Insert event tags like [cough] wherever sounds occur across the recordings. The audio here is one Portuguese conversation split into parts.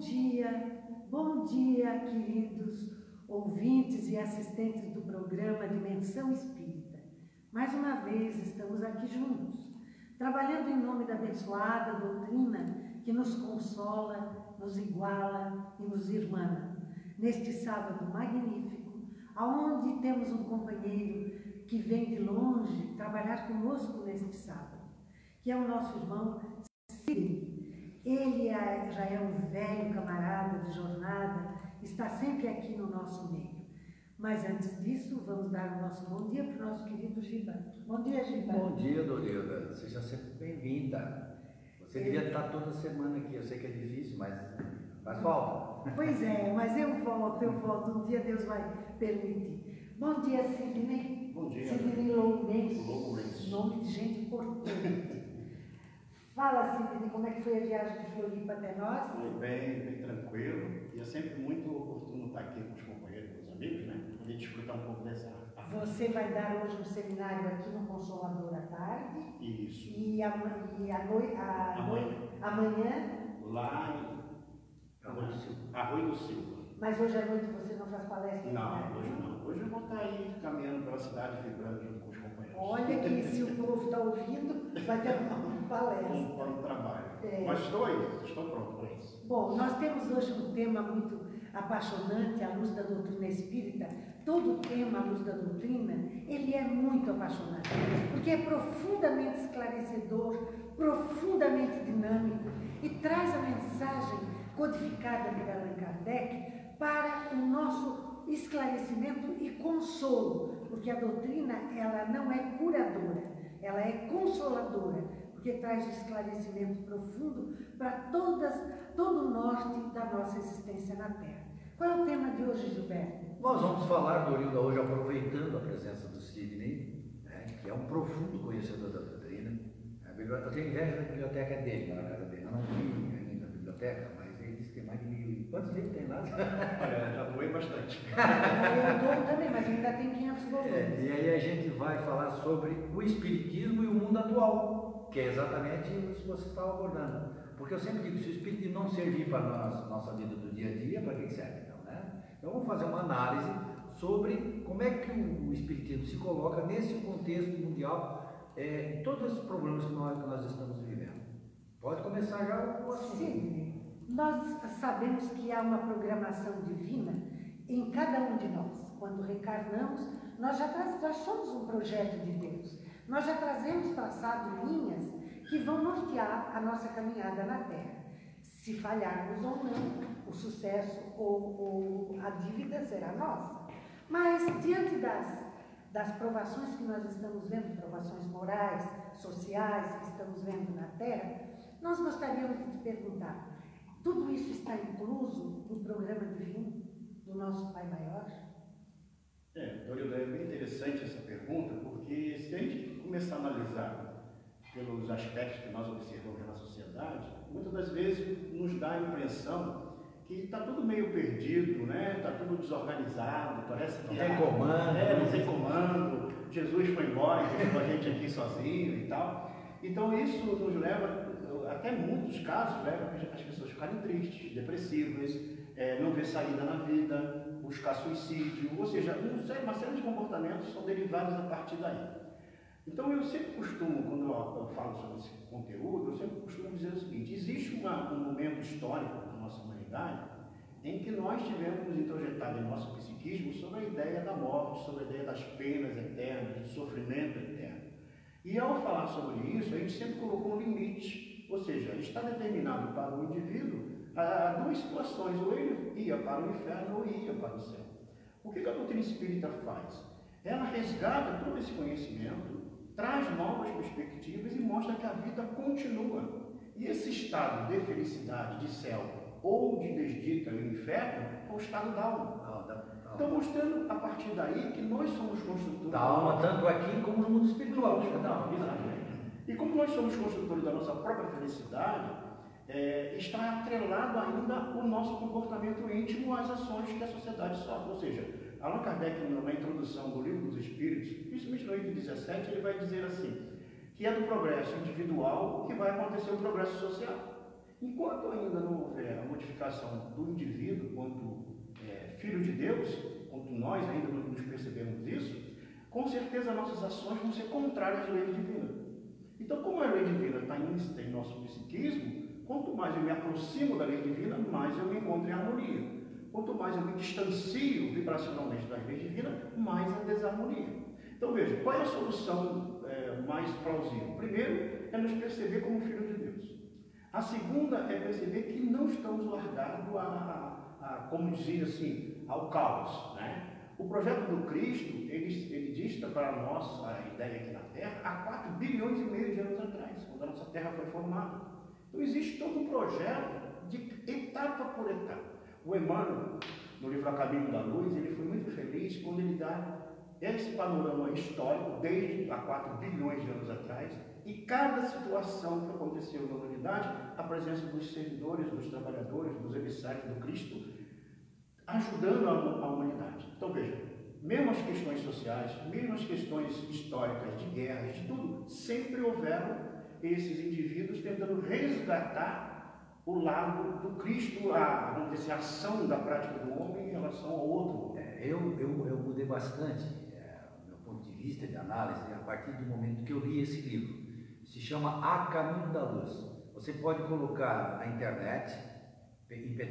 dia, bom dia, queridos ouvintes e assistentes do programa Dimensão Espírita. Mais uma vez estamos aqui juntos, trabalhando em nome da abençoada doutrina que nos consola, nos iguala e nos irmana. Neste sábado magnífico, aonde temos um companheiro que vem de longe trabalhar conosco neste sábado, que é o nosso irmão Ciro. Ele é, já é um velho camarada de jornada, está sempre aqui no nosso meio. Mas antes disso, vamos dar o nosso bom dia para o nosso querido Giba. Bom dia, Giba. Bom dia, Dorilda. Seja sempre bem-vinda. Você devia estar toda semana aqui. Eu sei que é difícil, mas faz falta. Pois é, mas eu volto, eu volto. Um dia Deus vai permitir. Bom dia, Sidney. Bom dia. Sidney Lourenço. Lourenço. Nome de gente importante. Fala, Sidney, como é que foi a viagem de Floripa até nós? Foi bem, bem tranquilo. E é sempre muito oportuno estar aqui com os companheiros, com os amigos, né? A gente desfrutar um pouco dessa. Você vai dar hoje um seminário aqui no Consolador à tarde. Isso. E, ama- e a noi- a Amanhã. noi- amanhã, Lá em Arroio do Silva. Arroio do Silva. mas hoje à noite você não faz palestra? Não, hoje não. Hoje eu vou estar aí caminhando pela cidade, vibrando junto. Olha que se o povo está ouvindo, vai ter uma palestra. Para o trabalho. É. Mas estou aí, estou pronto para isso. Bom, nós temos hoje um tema muito apaixonante, a luz da doutrina espírita. Todo tema, a luz da doutrina, ele é muito apaixonante, porque é profundamente esclarecedor, profundamente dinâmico e traz a mensagem codificada por Allan Kardec para o nosso esclarecimento e consolo, porque a doutrina ela não é curadora, ela é consoladora, porque traz esclarecimento profundo para todas, todo o norte da nossa existência na Terra. Qual é o tema de hoje, Gilberto? Nós vamos falar, Dorilda, hoje aproveitando a presença do Sidney, né, que é um profundo conhecedor da doutrina. A biblioteca, eu tenho inveja da biblioteca dele, na casa dele. Eu não vi ainda a biblioteca, mas ele disse que tem mais de mil. Quantos livros tem lá? Olha, já doei bastante. [laughs] Eu dou também, mas ainda tem 500 É, e aí a gente vai falar sobre o Espiritismo e o mundo atual, que é exatamente isso que você estava abordando. Porque eu sempre digo, se o Espiritismo não servir para a nossa, vida do dia a dia, para que serve então, né? Então vamos fazer uma análise sobre como é que o Espiritismo se coloca nesse contexto mundial, é, em todos esses problemas que nós, que nós estamos vivendo. Pode começar já o assunto. Sim, nós sabemos que há uma programação divina em cada um de nós. Quando reencarnamos, nós já, tra- já somos um projeto de Deus. Nós já trazemos traçado linhas que vão nortear a nossa caminhada na Terra. Se falharmos ou não, o sucesso ou, ou a dívida será nossa. Mas diante das, das provações que nós estamos vendo, provações morais, sociais que estamos vendo na Terra, nós gostaríamos de te perguntar: tudo isso está incluso no programa divino do nosso Pai Maior? É, Dorilda, é bem interessante essa pergunta, porque se a gente começar a analisar pelos aspectos que nós observamos na sociedade, muitas das vezes nos dá a impressão que está tudo meio perdido, né? Está tudo desorganizado, parece que Não tem ah, comando. É, não tem comando. Jesus foi embora, deixou a gente aqui sozinho e tal. Então isso nos leva, até muitos casos, leva as pessoas ficarem tristes, depressivas, é, não ver saída na vida, buscar suicídio, ou seja, um uma série de comportamentos são derivados a partir daí. Então eu sempre costumo, quando eu, falo sobre esse conteúdo, eu sempre costumo dizer o seguinte, existe uma- um momento histórico na nossa humanidade em que nós tivemos introjetado em nosso psiquismo sobre a ideia da morte, sobre a ideia das penas eternas, do sofrimento eterno. E ao falar sobre isso, a gente sempre colocou um limite, ou seja, está determinado para o indivíduo a duas situações, ou ele ia para o inferno ou ia para o céu. O que a doutrina espírita faz? Ela resgata todo esse conhecimento, traz novas perspectivas e mostra que a vida continua. E esse estado de felicidade, de céu ou de desdita no inferno é o estado da alma. Da, da- Então, mostrando a partir daí que nós somos construtores da alma, tanto aqui como no mundo espiritual. não, exatamente. E como nós somos construtores da nossa própria felicidade, é, está atrelado ainda o nosso comportamento íntimo às ações que a sociedade sofre. Ou seja, Allan Kardec, na introdução do Livro dos Espíritos, principalmente no item 17, ele vai dizer assim, que é do progresso individual que vai acontecer o progresso social. Enquanto ainda não houver a modificação do indivíduo quanto é, filho de Deus, quanto nós ainda não nos percebemos isso, com certeza nossas ações vão ser contrárias à lei divina. Então, como a lei divina está ínsta em nosso psiquismo, quanto mais eu me aproximo da lei divina, mais eu me encontro em harmonia. Quanto mais eu me distancio vibracionalmente da lei divina, mais a desarmonia. Então veja, qual é a solução é, mais plausível? Primeiro é nos perceber como filho de Deus. A segunda é perceber que não estamos largados a, a, a como dizia assim, ao caos. Né? O projeto do Cristo, ele, ele dista para a nossa ideia aqui na Terra há 4 bilhões e meio de anos atrás, quando a nossa Terra foi formada. Então existe todo um projeto de etapa por etapa. O Emmanuel, no livro A Caminho da Luz, ele foi muito feliz quando ele dá esse panorama histórico desde há 4 bilhões de anos atrás e cada situação que aconteceu na humanidade, a presença dos servidores, dos trabalhadores, dos emissários do Cristo, ajudando a, a humanidade. Então veja, mesmo as questões sociais, mesmo as questões históricas, de guerras, de tudo, sempre houveram esses indivíduos tentando resgatar o lado do Cristo, a, vamos dizer, a ação da prática do homem em relação ao outro. É, eu, eu, eu mudei bastante é, meu ponto de vista de análise a partir do momento que eu li esse livro. Se chama A Caminho da Luz. Você pode colocar na internet,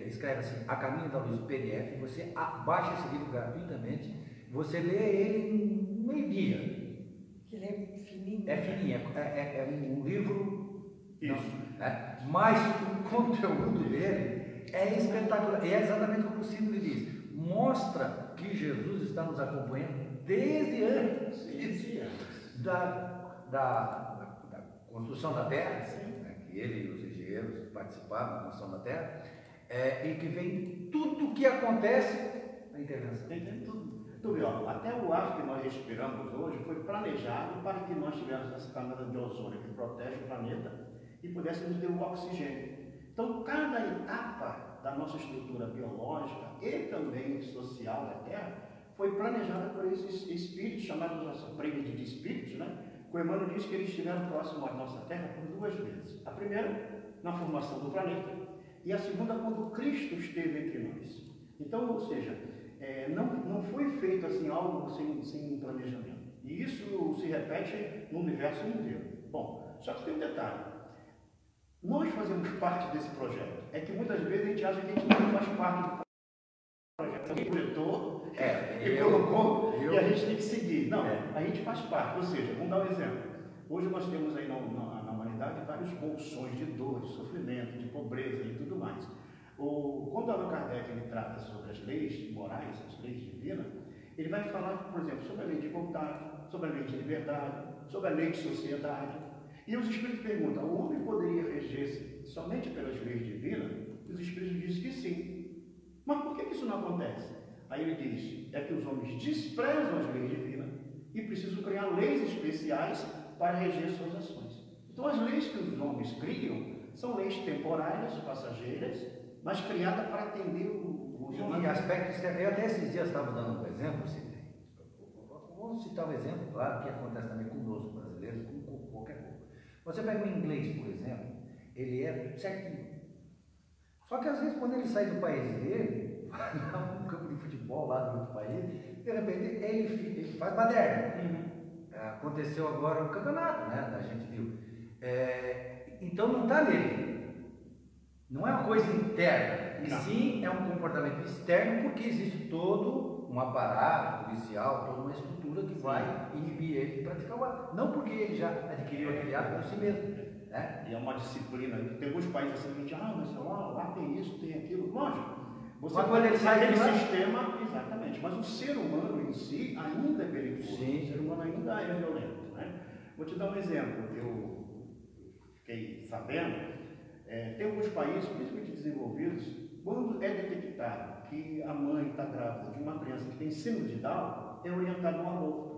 escreve assim, A Caminho da Luz PDF, você baixa esse livro gratuitamente, você lê ele em meio dia. Ele é fininho. É fininho, é, é, é um livro isso. Não, né? Mas o conteúdo dele é espetacular. E é exatamente como o Sidney diz. Mostra que Jesus está nos acompanhando desde antes [laughs] da, da, da, construção da terra, né? que ele e os engenheiros participaram da construção da terra, é, e que vem tudo o que acontece na intervenção. Tem tudo. Tu viu, até o ar que nós respiramos hoje foi planejado para que nós tivéssemos essa camada de ozônio que protege o planeta e pudéssemos ter o oxigênio. Então, cada etapa da nossa estrutura biológica e também social da Terra foi planejada por esses espíritos, chamados nossa prêmio de espíritos, né? O Emmanuel diz que eles estiveram próximos à nossa Terra por duas vezes. A primeira, na formação do planeta, e a segunda, quando Cristo esteve entre nós. Então, ou seja, é, não, não foi feito assim algo sem, sem planejamento. E isso se repete no universo inteiro. Bom, só que tem um detalhe. Nós fazemos parte desse projeto. É que muitas vezes a gente acha que a gente não faz parte do projeto. Alguém projetou é, e colocou eu, e a gente tem que seguir. Não, é. a gente faz parte. Ou seja, vamos dar um exemplo. Hoje nós temos aí na, na humanidade vários bolsões de dor, de sofrimento, de pobreza e tudo mais. O, quando Allan Kardec ele trata sobre as leis morais, as leis divinas, ele vai falar, por exemplo, sobre a lei de igualdade, sobre a lei de liberdade, sobre a lei de sociedade, e os espíritos perguntam: o homem poderia reger-se somente pelas leis divinas? E os espíritos dizem que sim. Mas por que isso não acontece? Aí ele diz: é que os homens desprezam as leis divinas e precisam criar leis especiais para reger suas ações. Então, as leis que os homens criam são leis temporárias, passageiras, mas criadas para atender o, o Em aspectos, eu até esses dias estava dando um exemplo, vamos citar um exemplo, claro, que acontece também conosco, brasileiros, com qualquer coisa. Você pega o inglês, por exemplo, ele é certinho. Só que às vezes quando ele sai do país dele, [laughs] vai um campo de futebol lá do outro país, de repente ele, ele faz baderna. Uhum. Aconteceu agora no campeonato, né? A gente viu. É, então não está nele. Não é uma coisa interna, e sim é um comportamento externo, porque existe todo um aparato policial, toda uma estrutura que vai inibir ele de praticar o ato. Não porque ele já adquiriu aquele ato por si mesmo. Né? E é uma disciplina. Tem alguns países assim que dizem, ah, mas lá, lá tem isso, tem aquilo. Lógico. Você mas quando ele sai daquele sistema, exatamente. Mas o ser humano em si ainda é perigoso. Sim. O ser humano ainda é violento. Né? Vou te dar um exemplo. Eu fiquei sabendo, é, tem alguns países, principalmente desenvolvidos, quando é detectado que a mãe está grávida de uma criança que tem síndrome de Down, é orientado ao aborto.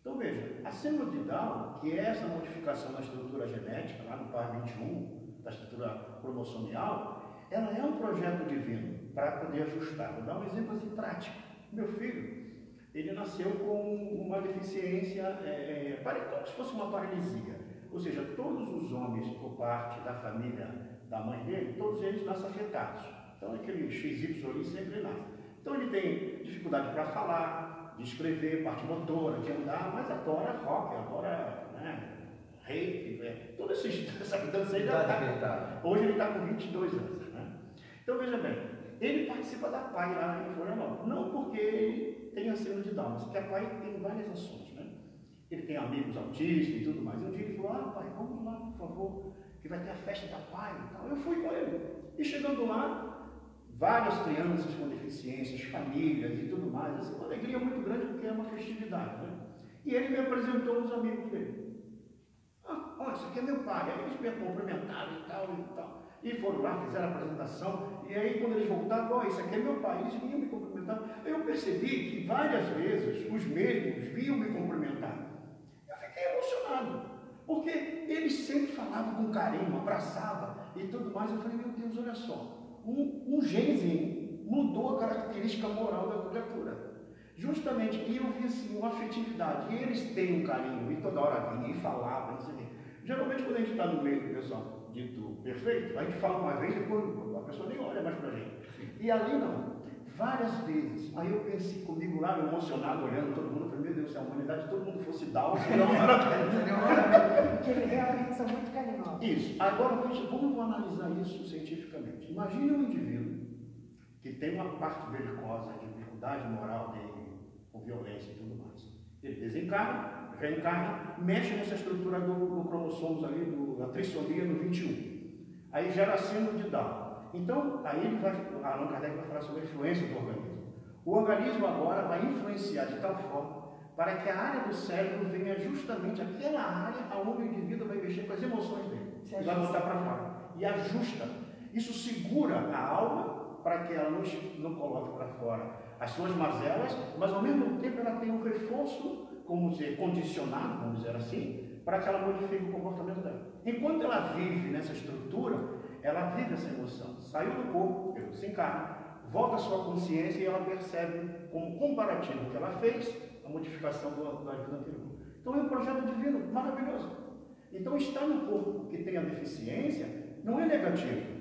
Então veja, a síndrome de Down, que é essa modificação na estrutura genética, lá no par 21, da estrutura cromossomial, ela é um projeto divino para poder ajustar. Vou dar um exemplo assim prático. Meu filho, ele nasceu com uma deficiência, é, é, como se fosse uma paralisia. Ou seja, todos os homens por parte da família da mãe dele, todos eles nascem afetados. Então aquele XY ali sempre nasce. Então ele tem dificuldade para falar, de escrever, parte motora, de andar, mas adora rock, adora né, reiki, né, toda essa dança aí. Tá, hoje ele está com 22 anos. Né? Então veja bem, ele participa da PAI lá em Florianópolis. Não porque ele tem a síndrome de Down, mas porque a PAI tem várias ações. Ele tem amigos autistas e tudo mais. Um dia ele falou, ah pai, vamos lá, por favor, que vai ter a festa da PAI e tal. Eu fui com ele. E chegando lá, várias crianças com deficiências, famílias e tudo mais. Assim, uma alegria muito grande porque é uma festividade. Né? E ele me apresentou os amigos dele. Ah, olha, esse aqui é meu pai. Aí eles me cumprimentaram e tal e tal. E foram lá, fizeram a apresentação, e aí quando eles voltaram, oh, esse aqui é meu pai, eles vinham me cumprimentar. Eu percebi que várias vezes os mesmos vinham me cumprimentar. Fiquei emocionado, porque eles sempre falavam com carinho, abraçavam e tudo mais. Eu falei, meu Deus, olha só, um, um genzinho mudou a característica moral da criatura. Justamente, e eu vi assim, uma afetividade, e eles têm um carinho, e toda hora vinham e falavam, não sei o quê. Geralmente quando a gente está no meio do pessoal, dito perfeito, a gente fala uma vez e depois a pessoa nem olha mais para a gente. E ali não. Várias vezes. Aí eu pensei comigo lá, emocionado, olhando todo mundo, falei, meu Deus, se a humanidade todo mundo fosse Down, seria uma maravilha. [laughs] Porque eles realmente são muito carinhosos. Isso. Agora, vamos analisar isso cientificamente. Imagine um indivíduo que tem uma parte belicosa, de dificuldade moral dele, com violência e tudo mais. Ele desencarna, reencarna, mexe nessa estrutura do, do cromossomos ali, do, da trissomia no 21. Aí gera síndrome de Down. Então, aí ele vai, Allan Kardec vai falar sobre a influência do organismo. O organismo agora vai influenciar de tal forma para que a área do cérebro venha justamente aquela área onde o indivíduo vai mexer com as emoções dele. E vai botar para fora. E ajusta. Isso segura a alma para que ela não, não coloque para fora as suas mazelas, mas ao mesmo tempo ela tem um reforço como dizer, condicionado, vamos dizer assim, para que ela modifique o comportamento dela. Enquanto ela vive nessa estrutura, ela vive essa emoção. Saiu do corpo, se encarna, volta à sua consciência e ela percebe como comparativo que ela fez a modificação do, da vida anterior. Então é um projeto divino maravilhoso. Então estar no corpo que tem a deficiência não é negativo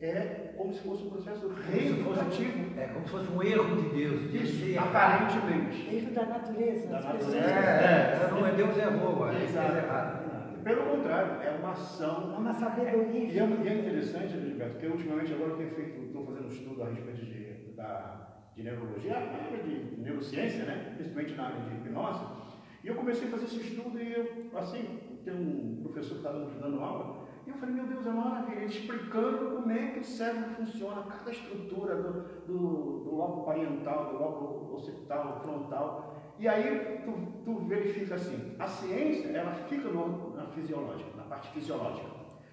é como se fosse um processo reeducativo. É como se fosse um erro de Deus. De Isso, aparentemente. Erro da natureza. Da natureza. É, é, não é Deus errou, é Exato. errado. Pelo contrário, é uma ação. É uma sabedoria. E é, e é interessante, Gilberto, porque ultimamente agora eu tenho feito, estou fazendo um estudo a respeito de, da, de neurologia, área de neurociência, né? principalmente na área de hipnose. E eu comecei a fazer esse estudo e eu, assim, tem um professor que estava nos dando aula, e eu falei, meu Deus, é maravilha, ele explicando como é que o cérebro funciona, cada estrutura do, do, do lobo parietal, do lobo occipital, frontal. E aí tu, tu verifica assim, a ciência, ela fica no, fisiológica, na parte fisiológica.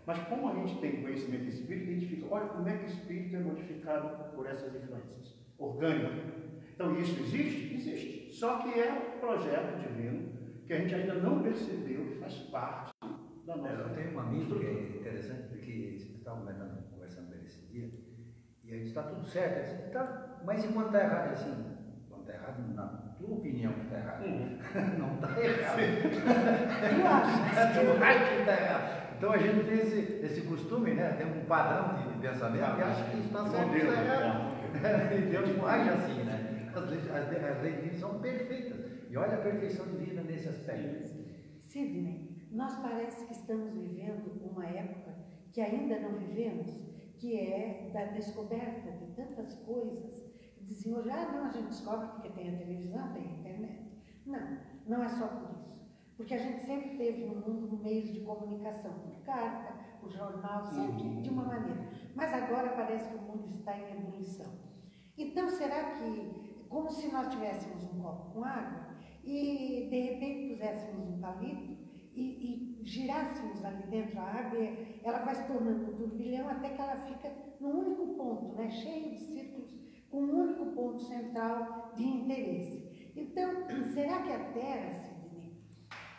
Mas como a gente tem conhecimento espírita, identifica, olha como é que o espírito é modificado por essas influências orgânicas. Então isso existe? Existe. Só que é um projeto divino que a gente ainda não percebeu que faz parte da nossa. Eu tenho um amigo que é interessante, porque estava comentando, conversando com ele esse dia, e aí está tudo certo. Disse, tá, mas enquanto está errado, assim, quando está errado, na tua opinião que está [laughs] errado, uhum. não [laughs] está errado. tu acha? Tu acha que está errado. Então a gente tem esse, esse costume, né? Tem um padrão de, de pensamento que acha que está certo e está errado. [laughs] E Deus não age assim, né? As leis, as, as leis divinas são perfeitas. E olha a perfeição divina nesse aspecto. Sidney, nós parece que estamos vivendo uma época que ainda não vivemos, que é da descoberta de tantas coisas. Diziam, já não, a gente descobre porque tem a televisão, tem a internet. Não, não é só por isso. Porque a gente sempre teve no mundo meios de comunicação, por carta, por jornal, sempre de uma maneira. Mas agora parece que o mundo está em ebulição. Então, será que, como se nós tivéssemos um copo com água e de repente puséssemos um palito e, e girássemos ali dentro a água, ela vai se tornando um turbilhão até que ela fica num único ponto, né, cheio de círculos, um único ponto central de interesse. Então, [clears throat] será que a Terra, Sidney,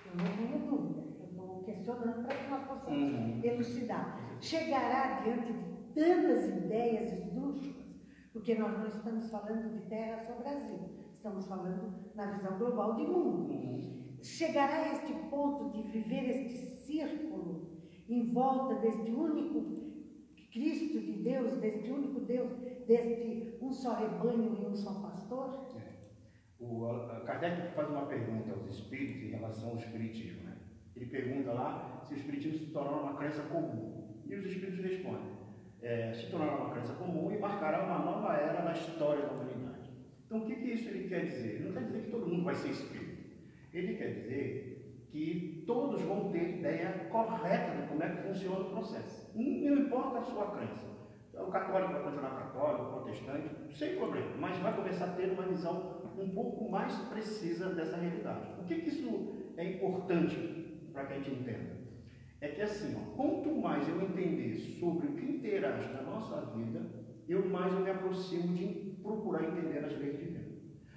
eu não tenho dúvida, eu estou questionando para que nós possamos uhum. elucidar, chegará diante de tantas ideias esdrúxulas, porque nós não estamos falando de Terra só Brasil, estamos falando na visão global de mundo. Uhum chegará a este ponto de viver este círculo em volta deste único Cristo, de Deus, deste único Deus, deste um só rebanho e um só pastor? É. O Kardec faz uma pergunta aos espíritos em relação ao espiritismo. Né? Ele pergunta lá se o espiritismo se tornou uma crença comum. E os espíritos respondem: é, se tornará uma crença comum e marcará uma nova era na história da humanidade. Então, o que, que isso ele quer dizer? Ele não quer dizer que todo mundo vai ser espírito. Ele quer dizer que todos vão ter ideia correta de como é que funciona o processo. Não importa a sua crença. O católico vai continuar católico, o protestante, sem problema, mas vai começar a ter uma visão um pouco mais precisa dessa realidade. O que, que isso é importante para que a gente entenda? É que assim, ó, quanto mais eu entender sobre o que interage na nossa vida, eu mais eu me aproximo de procurar entender as leis divinas.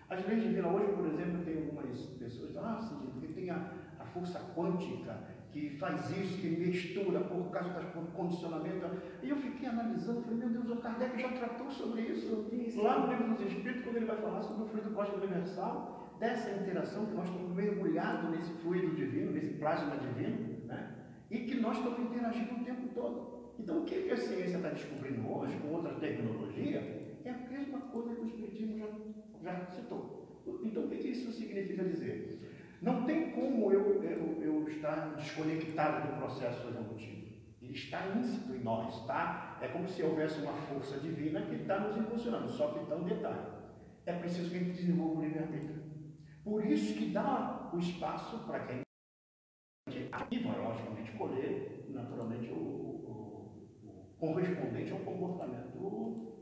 As leis divinas, hoje, por exemplo, tem algumas pessoas que falam, ah, sim, porque tem a, a força quântica que faz isso, que mistura por causa do condicionamento. E eu fiquei analisando, falei, meu Deus, o Kardec já tratou sobre isso, isso. lá no livro dos Espíritos, quando ele vai falar sobre o fluido cósmico universal, dessa interação que nós estamos mergulhados nesse fluido divino, nesse plasma divino, né? e que nós estamos interagindo o tempo todo. Então, o que a ciência está descobrindo hoje, com outra tecnologia, é a mesma coisa que o Espiritismo já, já citou. Então, o que isso significa dizer? Não tem como eu, eu, eu estar desconectado do processo evolutivo. Ele está íncito em nós, tá? É como se houvesse uma força divina que está nos impulsionando, só que está um detalhe. É preciso que a gente desenvolva o livre-arbítrio. Por isso que dá o espaço para que a gente ativa, logicamente, colher, naturalmente, o, o, o correspondente ao comportamento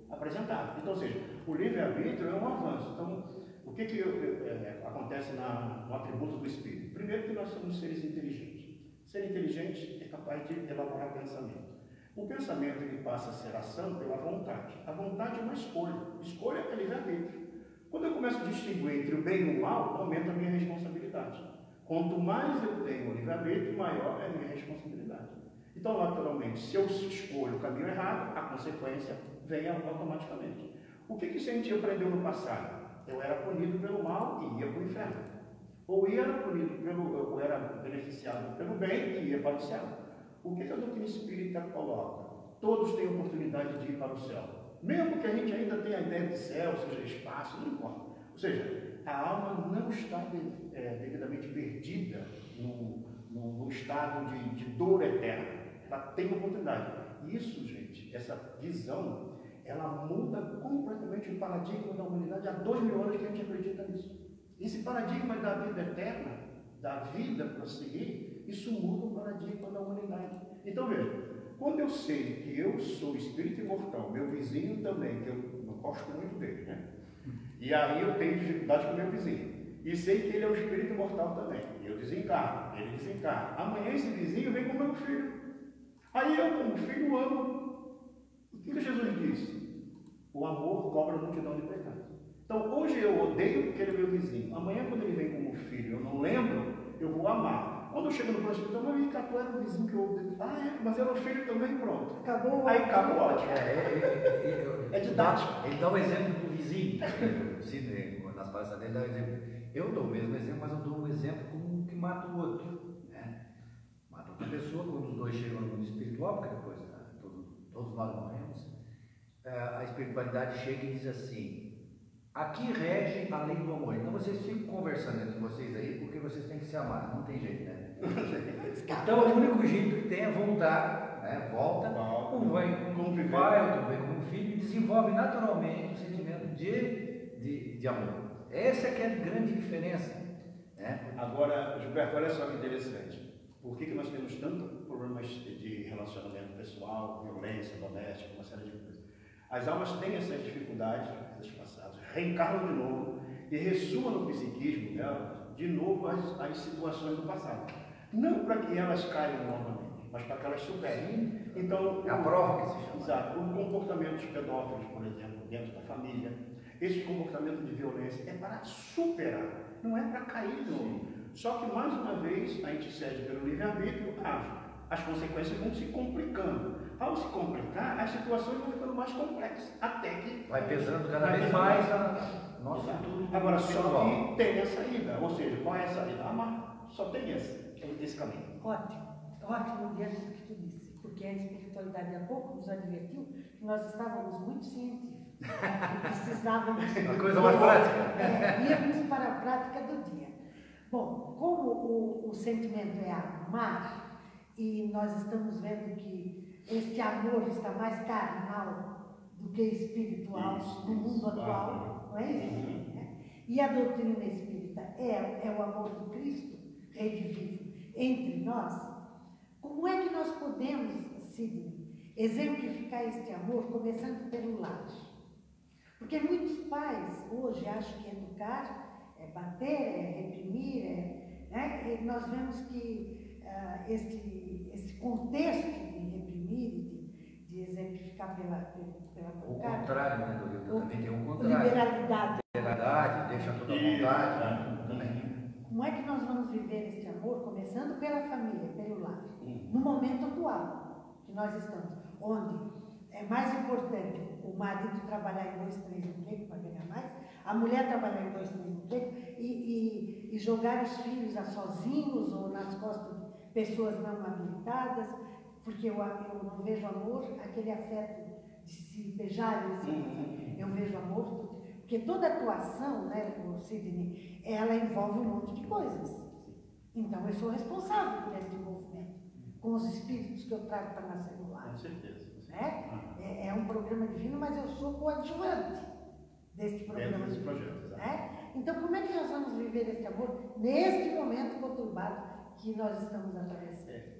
apresentado. Então, ou seja, o livre-arbítrio é um avanço. Então, que, que é, acontece na, no atributo do espírito? Primeiro que nós somos seres inteligentes. Ser inteligente é capaz de elaborar pensamento. O pensamento ele passa a ser ação pela vontade. A vontade é uma escolha. Escolha é livre-arbítrio. Quando eu começo a distinguir entre o bem e o mal, aumenta a minha responsabilidade. Quanto mais eu tenho livre-arbítrio, maior é a minha responsabilidade. Então, naturalmente, se eu escolho o caminho errado, a consequência vem automaticamente. O que, que a gente aprendeu no passado? Eu era punido pelo mal e ia para o inferno. Ou era punido pelo, ou era beneficiado pelo bem e ia para o céu. O que, a doutrina espírita coloca? Todos têm oportunidade de ir para o céu. Mesmo que a gente ainda tenha a ideia de céu, seja espaço, não importa. Ou seja, a alma não está é, devidamente perdida no, no, no estado de, de dor eterna. Ela tem oportunidade. Isso, gente, essa visão ela muda completamente o paradigma da humanidade há dois mil anos que a gente acredita nisso. Esse paradigma da vida eterna, da vida para seguir, isso muda o paradigma da humanidade. Então veja, quando eu sei que eu sou espírito imortal, meu vizinho também, que eu não gosto muito dele, né? E aí eu tenho dificuldade com meu vizinho. E sei que ele é um espírito imortal também. Eu desencarno, ele desencarna. Amanhã esse vizinho vem com meu filho. Aí eu, como filho, amo o que Jesus disse? O amor cobra a multidão de pecados. Então, hoje eu odeio porque ele é meu vizinho. Amanhã, quando ele vem como filho, eu não lembro, eu vou amar. Quando eu chego no próximo então, mas Catu era o vizinho que eu odeio. Ah, é, mas era o filho também, pronto. Acabou. Aí acabou ótimo. É, é, é, é didático. Ele dá um exemplo do vizinho. [laughs] Nas palestras dele dá um exemplo. Eu dou o mesmo exemplo, mas eu dou um exemplo como que mata o outro. Né? Mata outra pessoa quando os dois chegam no mundo espiritual, porque depois né, todos, nós morremos a espiritualidade chega e diz assim: aqui rege a lei do amor. Então vocês ficam conversando entre vocês aí, porque vocês têm que se amar, não tem jeito, né? [laughs] então o único jeito que tem é voltar, né? volta, um vai com o pai, outro vem com o filho, e desenvolve naturalmente o sentimento de, de, de amor. Essa é que é a grande diferença. Né? Agora, Gilberto, olha só que interessante. Por que, que nós temos tantos problemas de relacionamento pessoal, violência doméstica, uma série de coisas? As almas têm essas dificuldades vidas passadas, reencarnam de novo e ressoam no psiquismo dela de novo as, as situações do passado. Não para que elas caiam novamente, mas para que elas superem. Então, é a prova que se chama. Exato. O comportamento pedófilos, por exemplo, dentro da família, esse comportamento de violência é para superar, não é para cair de novo. Só que, mais uma vez, a gente cede pelo livre-arbítrio, age. As consequências vão se complicando. Ao se complicar, as situações vão ficando mais complexas, até que. Vai pesando cada vez mais a futuro. Agora, só que tem a saída. Ou seja, qual é a saída? Amar. Só tem esse, esse caminho. Ótimo. Ótimo diante do que tu disse. Porque a espiritualidade há pouco nos advertiu que nós estávamos muito científicos. que precisávamos. Uma coisa mais prática. É, íamos para a prática do dia. Bom, como o, o sentimento é amar, e nós estamos vendo que este amor está mais carnal do que espiritual Isso, no mundo isso, atual, não é isso? Uhum. né? E a doutrina espírita é, é o amor do Cristo, redivivo, entre nós. Como é que nós podemos, Sidney, exemplificar este amor, começando pelo lar? Porque muitos pais hoje acham que educar é bater, é reprimir, é, né? e nós vemos que ah, este, este contexto de reprimir e de, de exemplificar pela, pela, pela O pancada, contrário, né, o- Também tem um contrário. liberalidade. Liberdade, deixa tudo à vontade. né? Também. Como é que nós vamos viver este amor, começando pela família, pelo lar, Hum. no momento atual que nós estamos, onde é mais importante o marido trabalhar em dois, três empregos para ganhar mais, a mulher trabalhar em dois, três empregos e, e, e jogar os filhos a sozinhos ou nas costas de pessoas não habilitadas, porque eu, eu não vejo amor, aquele afeto de se beijar, assim, Uhum. eu vejo amor, porque toda atuação, né, Sidney, ela envolve um monte de coisas. Então eu sou responsável por esse envolvimento, com os espíritos que eu trago para nascer no lar. Com certeza. Né? É, é um programa divino, mas eu sou coadjuvante deste programa desse divino. projeto. Né? Então, como é que nós vamos viver esse amor neste momento conturbado que nós estamos atravessando?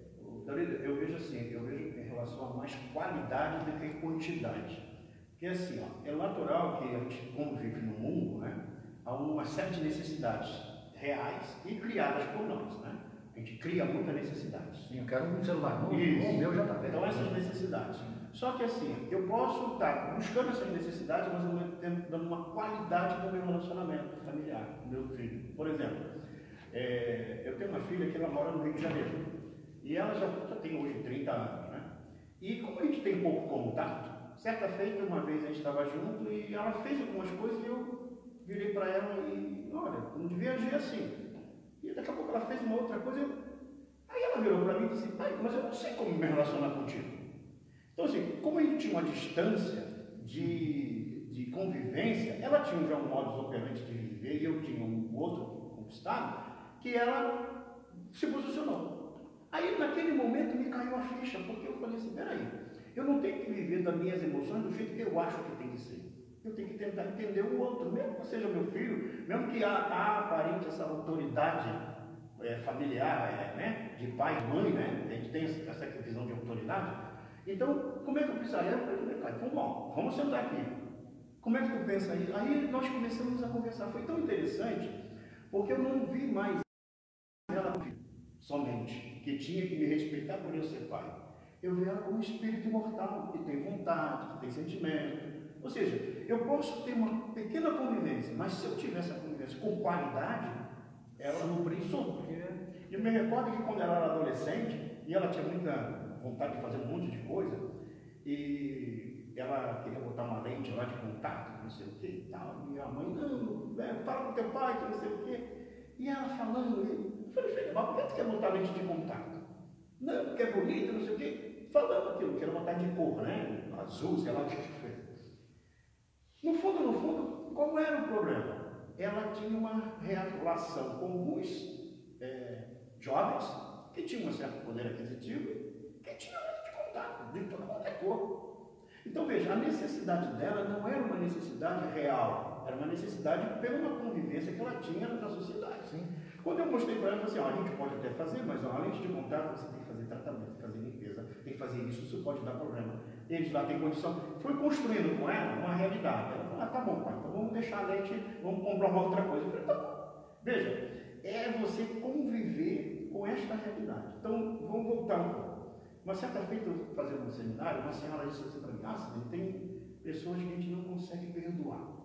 É, eu vejo assim, eu vejo em relação a mais qualidade do que quantidade. Porque assim, ó, é natural que a gente, como vive no mundo, né, há uma série de necessidades reais e criadas por nós. Né? A gente cria muita necessidade. Sim, eu quero um celular novo, Isso. o meu já está. Então essas necessidades. Só que assim, eu posso estar buscando essas necessidades, mas ao mesmo tempo dando uma qualidade no meu relacionamento familiar, com meu filho. Por exemplo, é, eu tenho uma filha que ela mora no Rio de Janeiro. E ela já, já tem hoje 30 anos, né? E como a gente tem pouco contato, certa feita, uma vez a gente estava junto e ela fez algumas coisas e eu virei para ela e, olha, não devia agir assim. E daqui a pouco ela fez uma outra coisa eu... Aí ela virou para mim e disse, pai, mas eu não sei como me relacionar contigo. Então, assim, como a gente tinha uma distância de, de convivência, ela tinha já um modus operandi de viver e eu tinha um outro conquistado, que ela se posicionou. Aí, naquele momento, me caiu a ficha, porque eu falei assim: peraí, eu não tenho que viver das minhas emoções do jeito que eu acho que tem que ser. Eu tenho que tentar entender o outro, mesmo que seja meu filho, mesmo que há, há aparente essa autoridade é, familiar, é, né, de pai e mãe, né, a gente tem essa visão de autoridade. Então, como é que eu precisaria? Eu falei, pai, então bom, vamos sentar aqui. Como é que tu pensa aí? Aí nós começamos a conversar. Foi tão interessante, porque eu não vi mais ela somente, que tinha que me respeitar por eu ser pai. Eu vi ela como um espírito imortal, que tem vontade, que tem sentimento. Ou seja, eu posso ter uma pequena convivência, mas se eu tiver essa convivência com qualidade, ela isso, supre. Eu me recordo que quando ela era adolescente, e ela tinha muita vontade de fazer um monte de coisa, e ela queria botar uma lente lá de contato, não sei o que e tal, e a mãe, não, velho, fala com teu pai, que não sei o que. E ela falando, eu falei, filha, mas por que tu quer botar lente de contato? Não, porque é bonita, não sei o que. Falando aquilo, quero botar de cor, né? Azul, sei lá o que que foi. No fundo, no fundo, qual era o problema? Ela tinha uma relação com alguns é, jovens que tinham um certo poder aquisitivo, que tinham lente de contato, de toda qualquer cor. Então veja, a necessidade dela não era uma necessidade real, era uma necessidade pela convivência que ela tinha na sociedade. Sim. Quando eu mostrei para ela, eu falei assim, ó, a gente pode até fazer, mas ó, além de contato, você tem que fazer tratamento, tem que fazer limpeza, tem que fazer isso, isso pode dar problema. Eles lá têm condição. Fui construindo com ela uma realidade. Ela falou, ah, tá bom, pai, então vamos deixar a lente, vamos comprar uma outra coisa. Eu falei, tá bom. Veja, é você conviver com esta realidade. Então, vamos voltar um pouco. Uma certa feita, fazendo um seminário, uma senhora disse assim para mim, ah, tem pessoas que a gente não consegue perdoar.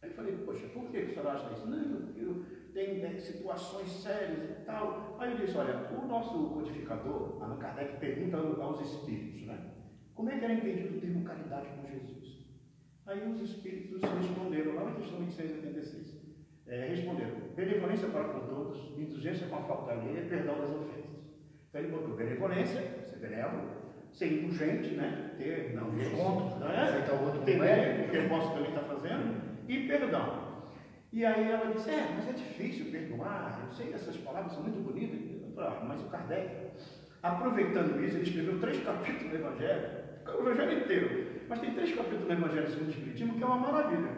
Aí eu falei, poxa, por que a senhora acha isso? Não, eu tem né, situações sérias e tal. Aí eu disse, olha, o nosso codificador, Allan Kardec, pergunta aos espíritos, né? Como é que era entendido o termo caridade por Jesus? Aí os espíritos responderam, lá na questão 886, é, responderam, benevolência para com todos, indulgência com a falta alheia, perdão das ofensas. Então ele botou benevolência, ser benévolo, ser indulgente, né? Ter Não, indulgência, desconto, né? aceitar o outro mérito, que eu posso também estar fazendo, e perdão. E aí ela disse, é, mas é difícil perdoar, eu sei que essas palavras são muito bonitas. Ah, mas o Kardec, aproveitando isso, ele escreveu três capítulos do Evangelho, o Evangelho inteiro, mas tem três capítulos do Evangelho segundo o Espiritismo que é uma maravilha.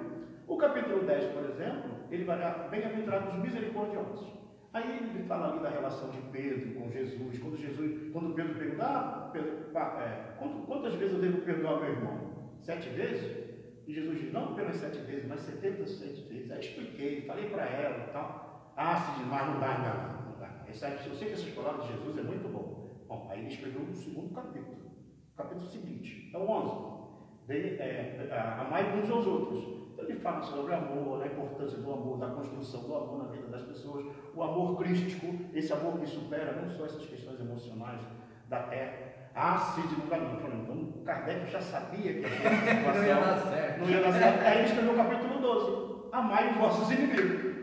O capítulo 10, por exemplo, ele vai dar bem-aventurados misericordiosos. Aí ele fala ali da relação de Pedro com Jesus, quando Jesus, quando Pedro pergunta, ah, Pedro, é, quantas, vezes eu devo perdoar meu irmão? Sete vezes? E Jesus diz, não apenas sete vezes, mas setenta sete vezes. Aí expliquei, falei para ela e tal. Ah, se demais não dá enganar, não dá. Eu sei que essas palavras de Jesus é muito bom. Bom, aí ele escreveu o segundo capítulo, capítulo seguinte, é o 11. De, é, é, amai uns aos outros. Então ele fala sobre amor, a importância do amor, da construção do amor na vida das pessoas, o amor crístico, esse amor que supera não só essas questões emocionais da terra. Ah, Cid não. Falei, então Kardec já sabia que aquela [laughs] situação Não ia dar certo. não ia dar certo. Aí ele escreveu o capítulo 12, amai os vossos inimigos.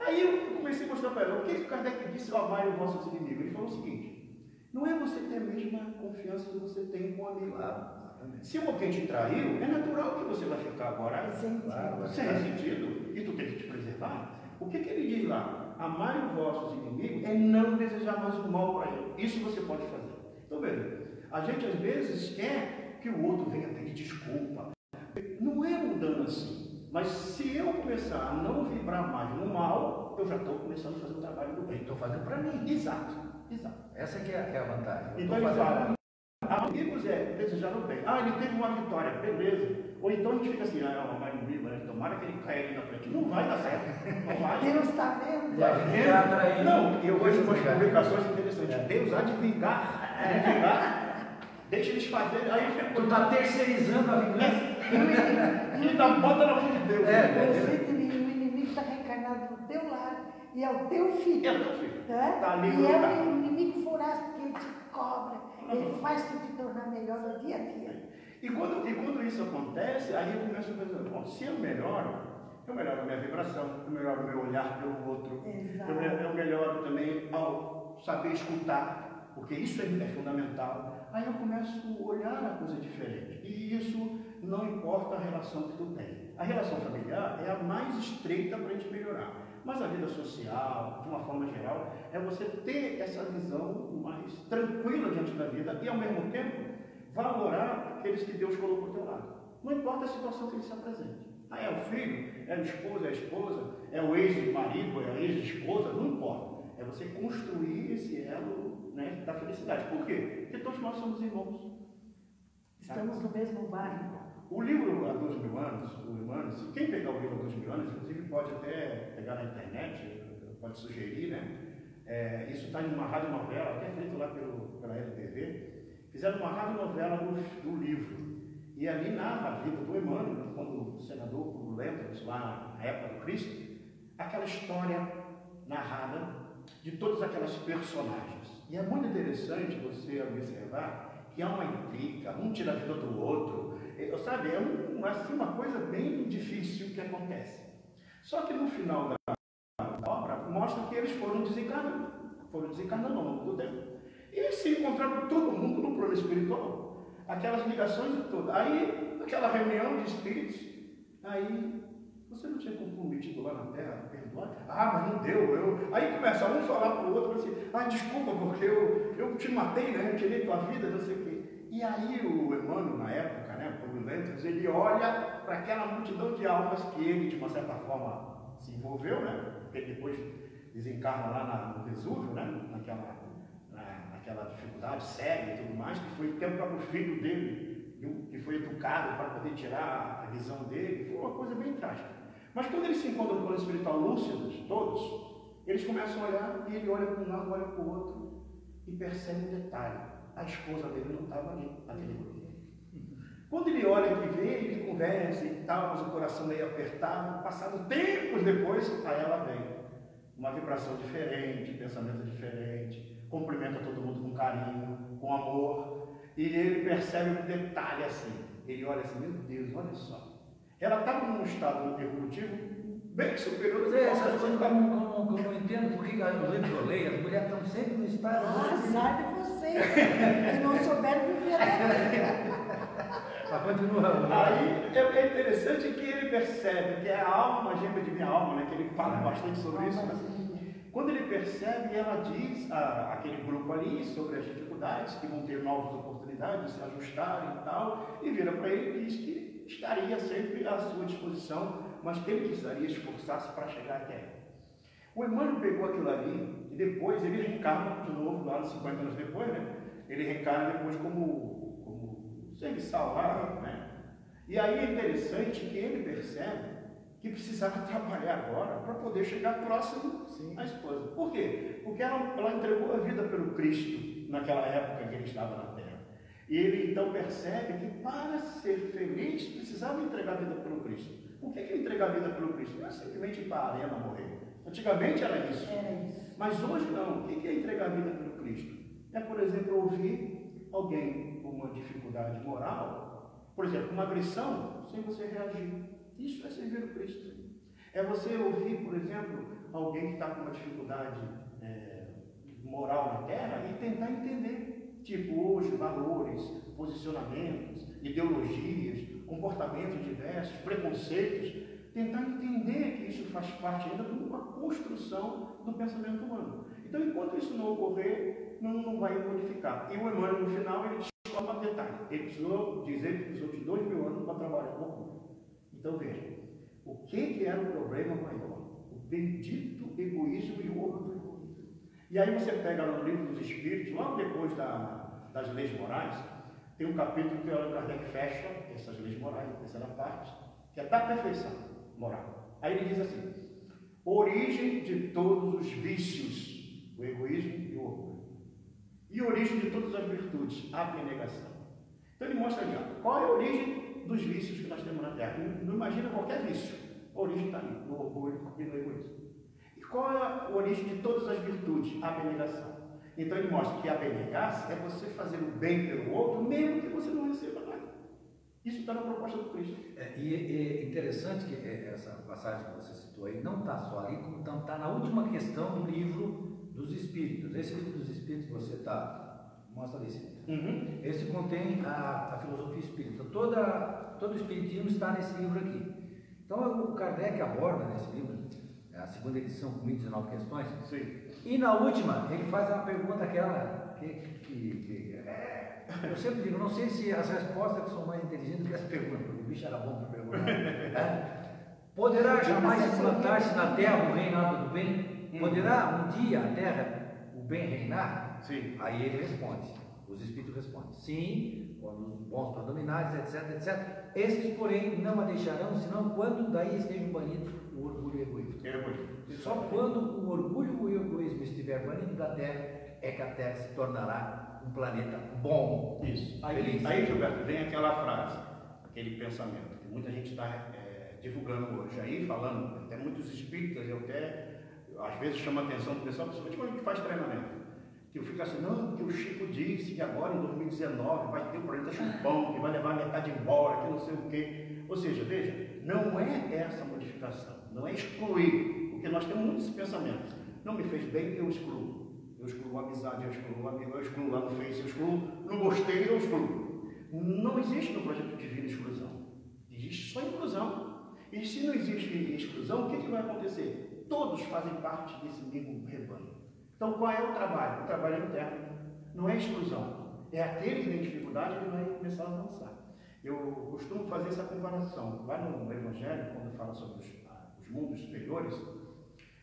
Aí eu comecei a mostrar para ela, o que, que Kardec disse ao amai os vossos inimigos? Ele falou o seguinte, não é você ter a mesma confiança que você tem com o amigo. Claro, Se alguém te traiu, é natural que você vai ficar agora Sem Claro, sem sentido e tu tem que te preservar. O que, que ele diz lá? Amar os vossos inimigos é não desejar mais o mal para ele. Isso você pode fazer. Então veja, a gente às vezes quer que o outro venha pedir desculpa. Não é mudando assim. Mas se eu começar a não vibrar mais no mal, eu já estou começando a fazer o trabalho do bem. Estou fazendo para mim. Exato, exato. Essa que é, que é a vantagem. Eu Então ele fazendo amigos é desejar o bem. Ah, ele teve uma vitória, beleza. Ou então a gente fica assim, ah, mas inimigo, né? tomara que ele caia ali na frente. Não vai dar certo. Não vai. Deus está vendo? E gente já atraindo Não, eu vejo umas publicações interessantes. Deus há de vingar, de vingar. Deixa eles fazerem. Aí eu fico, Tu está terceirizando a vingança. e ainda bota na mão de Deus. É, Você que o inimigo está reencarnado no teu lar e é o teu filho. É o teu filho. né? Tá ali e é um inimigo voraz porque ele te cobra, ele faz tu te tornar melhor no dia a dia. E quando, e quando isso acontece, aí eu começo a pensar, bom, se eu melhoro, eu melhoro a minha vibração, eu melhoro o meu olhar pelo outro, Exato. eu, eu melhoro também ao saber escutar, porque isso é, é fundamental. Aí eu começo a olhar a coisa diferente. E isso não importa a relação que tu tem. A relação familiar é a mais estreita para a gente melhorar. Mas a vida social, de uma forma geral, é você ter essa visão mais tranquila diante da vida e, ao mesmo tempo, valorar aqueles que Deus colocou ao teu lado. Não importa a situação que ele se apresente. Ah, é o filho, é o esposo, é a esposa, é o ex-marido, é a ex-esposa, não importa. É você construir esse elo né, da felicidade. Por quê? Porque todos nós somos irmãos. Estamos no mesmo bairro. O livro Há Dois Mil Anos, o Humanos, quem pegar o livro Há Dois Mil Anos, inclusive pode até pegar na internet, pode sugerir, né? É, isso está em uma rádio novela, até feito lá pelo, pela LTV. Fizeram uma rádio novela do, do livro. E ali narra a vida do Emmanuel, quando o senador Lentz, lá na época do Cristo, aquela história narrada de todas aquelas personagens. E é muito interessante você observar que há uma intriga, um tira a vida do outro, é, sabe? É um, assim, uma coisa bem difícil que acontece. Só que no final da obra mostra que eles foram desencarnando, foram desencarnando ao longo do tempo. E se encontraram todo mundo no plano espiritual, aquelas ligações e tudo. Aí, aquela reunião de espíritos, aí você não tinha comprometido lá na terra, perdoar? Ah, mas não deu. Eu... Aí começa um falar para o outro, assim, ah, desculpa, porque eu, eu te matei, né? Eu tirei tua vida, não sei o quê. E aí o Emmanuel, na época, ele olha para aquela multidão de almas que ele, de uma certa forma, se envolveu, né? Ele depois desencarna lá no Vesúvio, né? Naquela, na, naquela dificuldade séria e tudo mais, que foi até o próprio filho dele, que foi educado para poder tirar a visão dele, foi uma coisa bem trágica. Mas quando eles se encontram no plano espiritual lúcidos, todos, eles começam a olhar e ele olha para um lado, olha para o outro e percebe um detalhe: a esposa dele não estava ali, naquele grupo. Quando ele olha que vê, ele conversa e tal, mas o coração meio apertado, passado tempos depois, aí ela vem. Uma vibração diferente, pensamento diferente, cumprimenta todo mundo com carinho, com amor, e ele percebe um detalhe assim. Ele olha assim, meu Deus, olha só. Ela estava num estado evolutivo bem superior é, essas coisas como, como, como eu entendo, porque os livros que eu leio, as mulheres estão sempre no estado. Ah, azar de vocês, que não souberam viver Mas continua. Aí é, é interessante que ele percebe que é a alma gêmea de minha alma, né? que ele fala bastante sobre isso. Né? Quando ele percebe, ela diz a, aquele grupo ali sobre as dificuldades, que vão ter novas oportunidades de se ajustarem e tal, e vira para ele e diz que estaria sempre à sua disposição, mas que ele precisaria esforçar-se para chegar até ela. O Emmanuel pegou aquilo ali e depois ele reencarna de novo, lá 50 anos depois, né? Ele reencarna depois como, como serviçal lá, né? E aí é interessante que ele percebe que precisava [laughs] trabalhar agora para poder chegar próximo Sim. à esposa. Por quê? Porque ela, ela entregou a vida pelo Cristo naquela época que ele estava na terra. E ele então percebe que para ser feliz precisava entregar a vida pelo Cristo. Por que, que entregar a vida pelo Cristo? Não é simplesmente ir para a arena morrer. Antigamente era isso. Era isso. Mas hoje não. O que é entregar a vida pelo Cristo? É, por exemplo, ouvir alguém uma dificuldade moral, por exemplo, uma agressão, sem você reagir. Isso é servir o Cristo. É você ouvir, por exemplo, alguém que está com uma dificuldade é, moral na terra e tentar entender, tipo, hoje, valores, posicionamentos, ideologias, comportamentos diversos, preconceitos, tentar entender que isso faz parte ainda de uma construção do pensamento humano. Então, enquanto isso não ocorrer, não, não vai modificar. E o Emmanuel, no final, ele descobre um detalhe. Ele precisou dizer que precisou de dois mil anos para trabalhar com o Então, veja, o que, que era o problema maior? O bendito egoísmo e o orgulho. E aí você pega no livro dos Espíritos, logo depois da, das leis morais, tem um capítulo que o Kardec fecha essas leis morais, terceira parte, que é da perfeição moral. Aí ele diz assim: origem de todos os vícios, o egoísmo e o orgulho. E origem de todas as virtudes, a abnegação. Então ele mostra ali, ó, qual é a origem dos vícios que nós temos na Terra. Não imagina qualquer vício. A origem está ali, no orgulho e no egoísmo. E qual é a origem de todas as virtudes? A abnegação. Então ele mostra que abnegar-se é você fazer o bem pelo outro, mesmo que você não receba nada. Isso está na proposta do Cristo. É, e é interessante que é, essa passagem que você citou aí não está só ali, como está tá na última questão do livro dos Espíritos. Esse livro dos Espíritos que você está, mostra ali. Uhum. Esse contém a, a, filosofia espírita. Toda, todo o Espiritismo está nesse livro aqui. Então o Kardec aborda nesse livro, a segunda edição com 19 questões. Sim. E na última, ele faz uma pergunta aquela que, que, que é, eu sempre digo, não sei se as respostas são mais inteligentes que as perguntas, porque o bicho era bom para perguntar. Né? [laughs] Poderá jamais implantar-se na terra o reinado do bem? Poderá um dia a terra, o bem reinar? Sim. Aí ele responde, os espíritos respondem, sim, quando os bons predominares, etc, etc. Esses, porém, não a deixarão, senão quando daí estejam banidos o orgulho e o egoísmo. É Só quando o orgulho e o egoísmo estiver banido da terra, é que a terra se tornará um planeta bom. Isso. Aí, aí Gilberto, vem aquela frase, aquele pensamento, que muita gente está é, divulgando hoje aí, falando, até muitos espíritas, eu até, às vezes chama a atenção do pessoal, principalmente quando a gente faz treinamento. Que eu fico assim, não, que o Chico disse que agora em 2019 vai ter o planeta chupão, que vai levar metade embora, que não sei o quê. Ou seja, veja, não é essa modificação, não é excluir, porque nós temos muitos pensamentos. Não me fez bem, eu excluo. Eu excluo a amizade, eu excluo o amigo, eu excluo lá no Face, eu excluo, não gostei, eu excluo. Não existe no projeto divino exclusão. Existe só inclusão. E se não existe exclusão, o que, que vai acontecer? Todos fazem parte desse mesmo rebanho. Então qual é o trabalho? O trabalho é interno. Não é exclusão. É aquele que tem dificuldade que vai começar a avançar. Eu costumo fazer essa comparação. Lá no Evangelho, quando fala sobre os, os mundos superiores,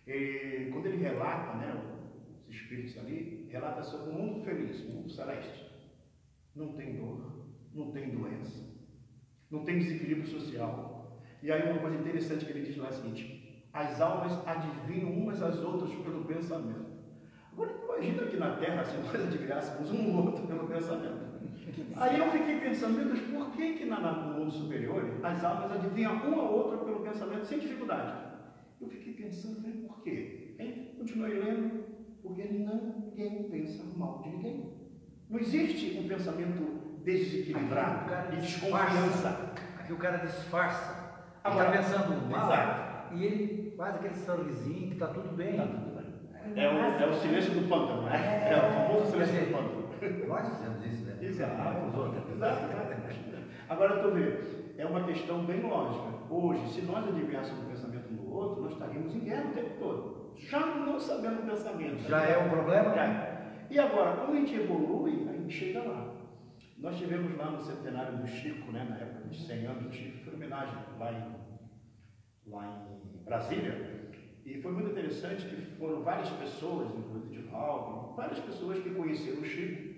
e, quando ele relata, né, os espíritos ali, relata sobre o mundo feliz, o mundo celeste. Não tem dor, não tem doença, não tem desequilíbrio social. E aí uma coisa interessante que ele diz lá é a seguinte, as almas adivinham umas às outras pelo pensamento. Agora imagina que na Terra, assim, [laughs] nós adivinhássemos um outro pelo pensamento. Aí eu fiquei pensando, meu Deus, por que, que na, no mundo superior as almas adivinham uma a outra pelo pensamento sem dificuldade? Eu fiquei pensando, falei, por quê? Hein? Continuei lendo, porque ninguém pensa mal de ninguém. Não existe um pensamento desequilibrado, de desconfiança. Aqui o cara disfarça. Ele está pensando mal exato. e ele faz aquele sorrisinho que está tudo bem. Está tudo bem. É o, é o silêncio do pântano, né? É, é o famoso silêncio do pântano. Nós dizemos isso, né? Exato. [laughs] Agora, tu vê, é uma questão bem lógica. Hoje, se nós adivinhássemos o pensamento do outro, nós estaríamos em guerra o tempo todo. Já não sabendo o pensamento. Já é um problema? Já. E agora, quando a gente evolui, a gente chega lá. Nós tivemos lá no centenário do Chico, né, na época dos 100 anos do Chico, foi homenagem lá em, lá em Brasília. E foi muito interessante que foram várias pessoas, inclusive de Valdo, várias pessoas que conheceram o Chico.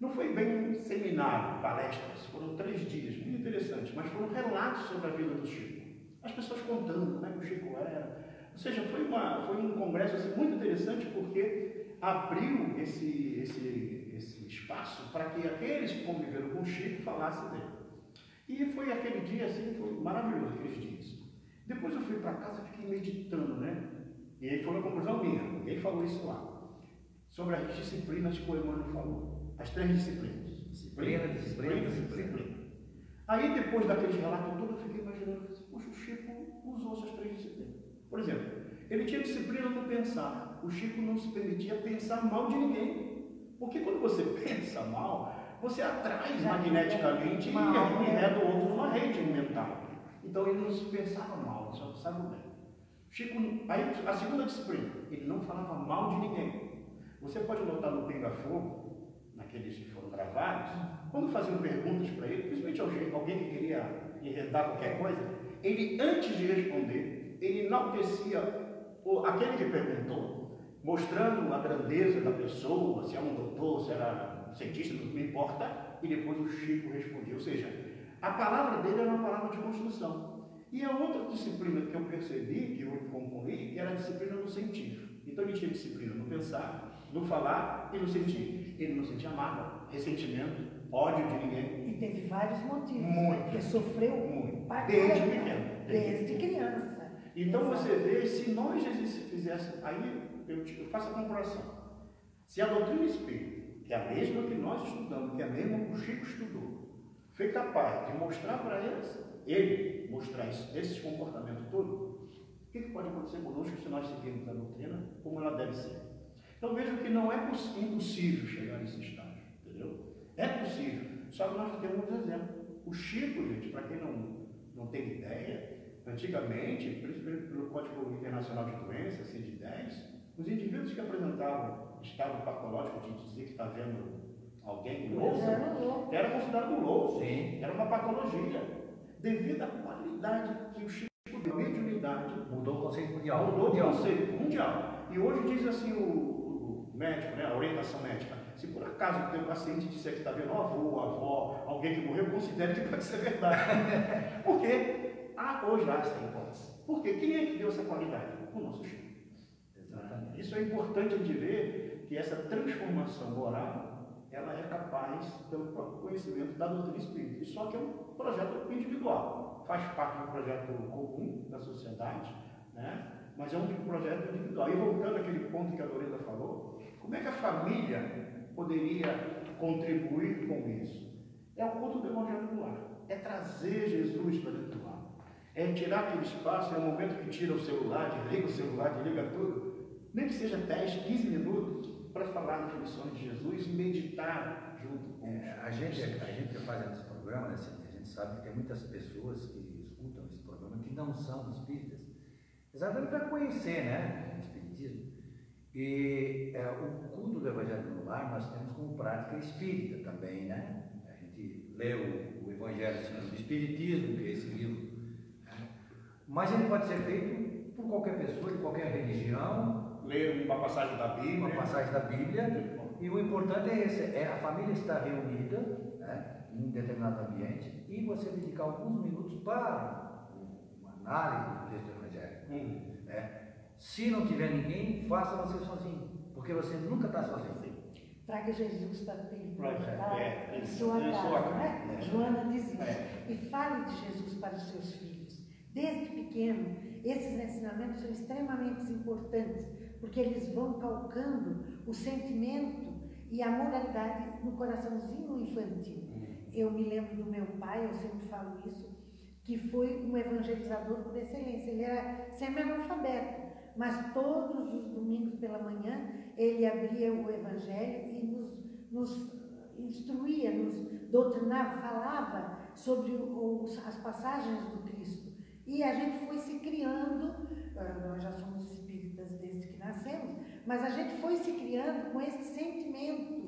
Não foi bem um seminário, palestras, foram três dias, muito interessantes, mas foram relatos sobre a vida do Chico. As pessoas contando como é que o Chico era. Ou seja, foi, uma, foi um congresso assim, muito interessante porque abriu esse, esse, esse espaço para que aqueles que conviveram com o Chico falassem dele. E foi aquele dia assim, foi maravilhoso aqueles dias. Depois eu fui para casa e fiquei meditando, né? E aí foi uma conclusão minha, ninguém falou isso lá. Sobre as disciplinas que o Emmanuel falou. As três disciplinas. Disciplina, disciplina, disciplina. Aí depois daqueles relatos todos, eu fiquei imaginando, poxa, o Chico usou essas três disciplinas. Por exemplo, ele tinha disciplina no pensar. O Chico não se permitia pensar mal de ninguém. Porque quando você [laughs] pensa mal, você atrai magneticamente e enreda o outro numa rede mental. Então ele não se pensava mal, pensava bem. Chico, aí a segunda disciplina, ele não falava mal de ninguém. Você pode notar no Pinga Fogo, naqueles que foram gravados, quando faziam perguntas para ele, principalmente alguém, que queria enredar qualquer coisa, ele antes de responder, ele enaltecia aquele que perguntou, mostrando a grandeza da pessoa, se é um doutor, se era cientista, não importa, e depois o Chico respondia. Ou seja, a palavra dele era uma palavra de construção. E a outra disciplina que eu percebi, que eu concluí, era a disciplina no sentir. Então ele tinha disciplina no pensar, no falar e no sentir. Ele não sentia mágoa, ressentimento, ódio de ninguém. E teve vários motivos. Muito. Porque sofreu Muito. Desde pequeno. Desde criança. Então você vê, se nós fizéssemos, aí eu, eu faço a comparação. Se a doutrina espírita, que é a mesma que nós estudamos, que é a mesma que o Chico estudou, foi capaz de mostrar para eles, ele mostrar esse, esses comportamentos todos, o que, que pode acontecer conosco se nós seguirmos a doutrina como ela deve ser? Então vejo que não é impossível chegar nesse estágio, entendeu? É possível, só que nós temos um exemplo. O Chico, gente, para quem não, não tem ideia, antigamente, principalmente pelo Código Internacional de Doenças, CID-10, os indivíduos que apresentavam estado patológico de dizer que está vendo alguém louco, era considerado louco, Sim. era uma patologia, devido à qualidade que o Chico deu, a mediunidade, Mudou o conceito mundial. mudou o mundial. conceito mundial. E hoje diz assim o, o médico, né, a orientação médica, se por acaso o teu paciente disser que está vendo um avô, avó, alguém que morreu, considere que pode ser verdade. [laughs] Por quê? Ah, hoje há essa hipótese. Por quê? Quem é que deu essa qualidade? O nosso Chico. Exatamente. Isso é importante de ver que essa transformação moral ela é capaz pelo conhecimento da doutrina espírita. Só que é um projeto individual. Faz parte do projeto comum da sociedade, né? mas é um projeto individual. E voltando àquele ponto que a Lorena falou, como é que a família poderia contribuir com isso? É o culto do Evangelho no lar. É trazer Jesus para dentro do lar. É tirar aquele espaço, é o momento que tira o celular, desliga o celular, desliga tudo. Nem que seja 10, 15 minutos para falar das lições de Jesus e meditar junto com É, a, gente, a gente que faz esse programa, né, a gente sabe que tem muitas pessoas que escutam esse programa que não são espíritas, exatamente para conhecer né, o espiritismo. E é, o culto do Evangelho no Lar nós temos como prática espírita também, né? A gente lê o, o Evangelho segundo o Espiritismo, que é esse livro. né? Mas ele pode ser feito por qualquer pessoa, de qualquer religião, ler uma passagem da Bíblia. uma passagem da Bíblia. E o importante é esse, é a família estar reunida né, em um determinado ambiente e você dedicar alguns minutos para uma análise do texto do Evangelho. Hum. né? Se não tiver ninguém, faça você sozinho, porque você nunca está sozinho. Traga Jesus para dentro Right, tá? é, em isso, sua em casa, sua casa, né? é. Joana diz isso. É. E fale de Jesus para os seus filhos. Desde pequeno, esses ensinamentos são extremamente importantes, porque eles vão calcando o sentimento e a moralidade no coraçãozinho infantil. Eu me lembro do meu pai, eu sempre falo isso, que foi um evangelizador por excelência. Ele era semi-analfabeto, mas todos os domingos pela manhã ele abria o evangelho e nos, nos instruía, nos doutrinava, falava sobre os, as passagens do Cristo. E a gente foi se criando, ah, nós já somos espíritas desde que nascemos, mas a gente foi se criando com esse sentimento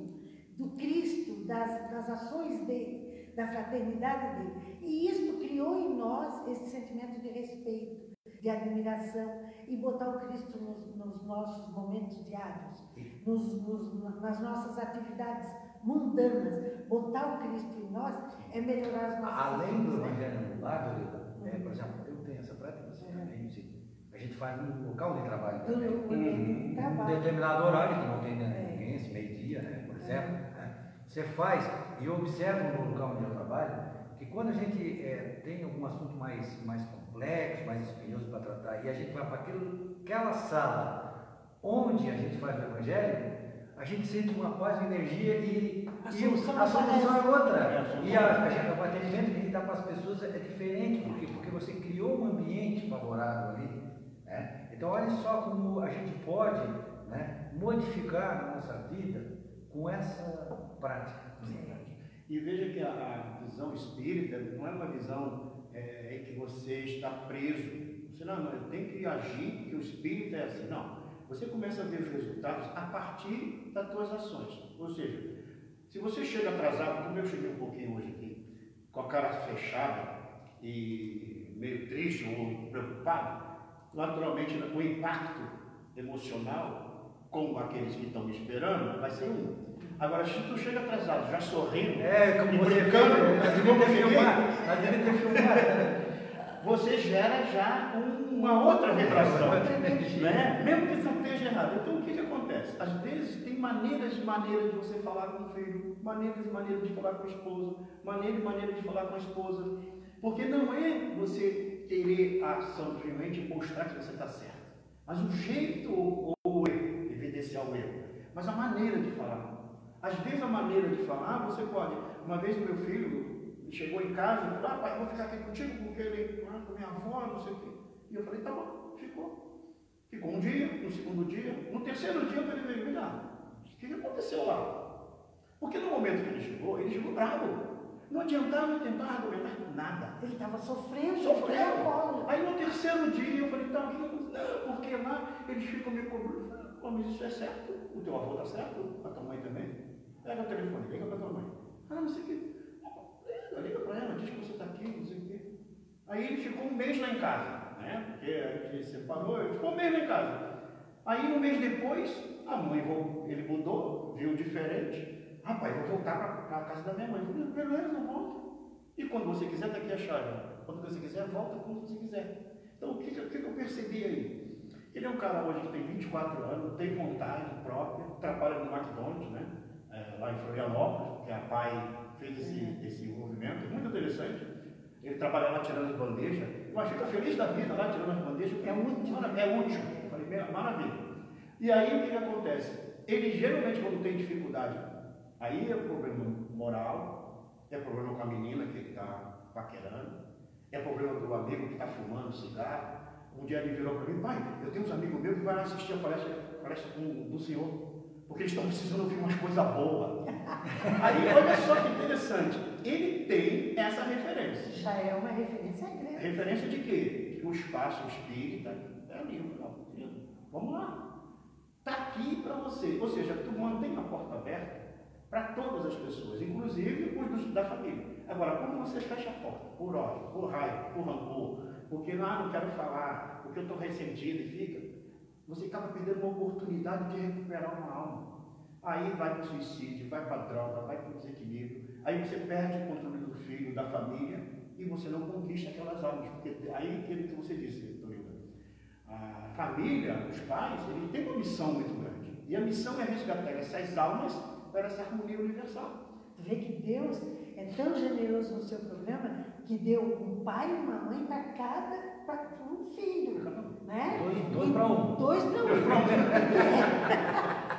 do Cristo, das, das ações dele, da fraternidade dele. E isto criou em nós esse sentimento de respeito, de admiração e botar o Cristo nos, nos nossos momentos diários, nos, nos, nas nossas atividades mundanas. Botar o Cristo em nós é melhorar as nossas Além do né? evangelho no lar, é, por exemplo, eu tenho essa prática, você também, sim. a gente faz no local de trabalho também. de Um determinado horário, que não tem né, É. ninguém, esse meio-dia, né, por exemplo. né, Você faz, e eu observo no local onde eu trabalho, que quando a gente é, tem algum assunto mais, mais complexo, mais espinhoso para tratar, e a gente vai para aquela sala onde a gente faz o evangelho, a gente sente uma paz, uma energia e, A solução a solução é outra. É, a solução E é a, a gente, o atendimento que a gente dá para as pessoas é diferente, porque, porque você criou um ambiente favorável ali. Né? Então, olha só como a gente pode né, modificar a nossa vida com essa prática. E veja que a, a visão espírita não é uma visão é, em que você está preso. Você não, não, que agir, porque o espírito é assim. Não. Você começa a ver os resultados a partir das suas ações. Ou seja, se você chega atrasado, como eu cheguei um pouquinho hoje aqui, com a cara fechada e meio triste ou preocupado, naturalmente o impacto emocional com aqueles que estão me esperando vai ser um. Agora, se tu chega atrasado, já sorrindo, É, como você brincando, fiquei, filmado, nós devemos ter filmado. né? você gera já uma outra vibração, né? mesmo que não esteja errado. Então, o que, que acontece? Às vezes, tem maneiras e maneiras de você falar com o filho, maneiras e maneiras de falar com a esposa, maneira e maneira de falar com a esposa, porque não é você querer simplesmente mostrar que você está certo, mas o jeito ou mas a maneira de falar. Às vezes, a maneira de falar, você pode. Uma vez, o meu filho chegou em casa e falou: Ah, pai, vou ficar aqui contigo porque ele ah, com minha avó, não sei o quê. E eu falei: Tá bom, ficou. Ficou um dia, no segundo dia, no terceiro dia ele veio me dar. O que que aconteceu lá? Porque no momento que ele chegou, ele chegou bravo. Não adiantava tentar argumentar nada. Ele estava sofrendo, sofrendo. Aí no terceiro dia eu falei, tá, o que aconteceu? Não, porque lá eles ficam me cobrando. Eu mas isso é certo. O teu avô tá certo, a tua mãe também. Pega o telefone, liga pra tua mãe. Ah, não sei o que. Liga, pra ela, diz que você tá aqui, não sei o quê. Aí ele ficou um mês lá em casa, né? Porque a gente separou, ele ficou um mês lá em casa. Aí um mês depois, a mãe, ele mudou, viu diferente. Rapaz, vou voltar para a casa da minha mãe. Eu falei, beleza, volta. E quando você quiser, está aqui a chave. Quando você quiser, volta quando você quiser. Então, o que, que, que que eu percebi aí? Ele é um cara hoje que tem 24 anos, tem vontade própria, trabalha no McDonald's, né? É, lá em Florianópolis, que a pai fez esse, esse movimento, muito interessante. Ele trabalha lá tirando as bandejas, mas fica feliz da vida lá tirando as bandejas. É útil. Mara- É útil. Eu falei, "Mara- maravilha. E aí o que, que acontece? Ele geralmente quando tem dificuldade, aí é problema moral, é problema com a menina que ele está paquerando, é problema do amigo que está fumando cigarro. Um dia ele virou para mim, pai, eu tenho uns amigos meus que vão assistir a palestra, palestra com, do senhor, porque eles estão precisando ouvir umas coisas boas. [laughs] Aí olha só que interessante, ele tem essa referência. Já é uma referência grande. Referência de quê? Que o espaço espírita é ali. Vamos lá. Está aqui para você. Ou seja, tu mantém a porta aberta para todas as pessoas, inclusive os da família. Agora, quando você fecha a porta por ódio, por raiva, por rancor, porque ah, não quero falar, porque eu estou ressentido e fica, você acaba perdendo uma oportunidade de recuperar uma alma. Aí vai para o suicídio, vai para a droga, vai para o desequilíbrio. Aí você perde o controle do filho, da família, e você não conquista aquelas almas. Porque aí aquilo que você disse, Dorinda, a família, os pais, eles têm uma missão muito grande. E a missão é resgatar essas almas para essa harmonia universal. Vê que Deus é tão generoso no seu programa que deu um pai e uma mãe para cada para um filho, né? Dois- dois pra um. Dois para um.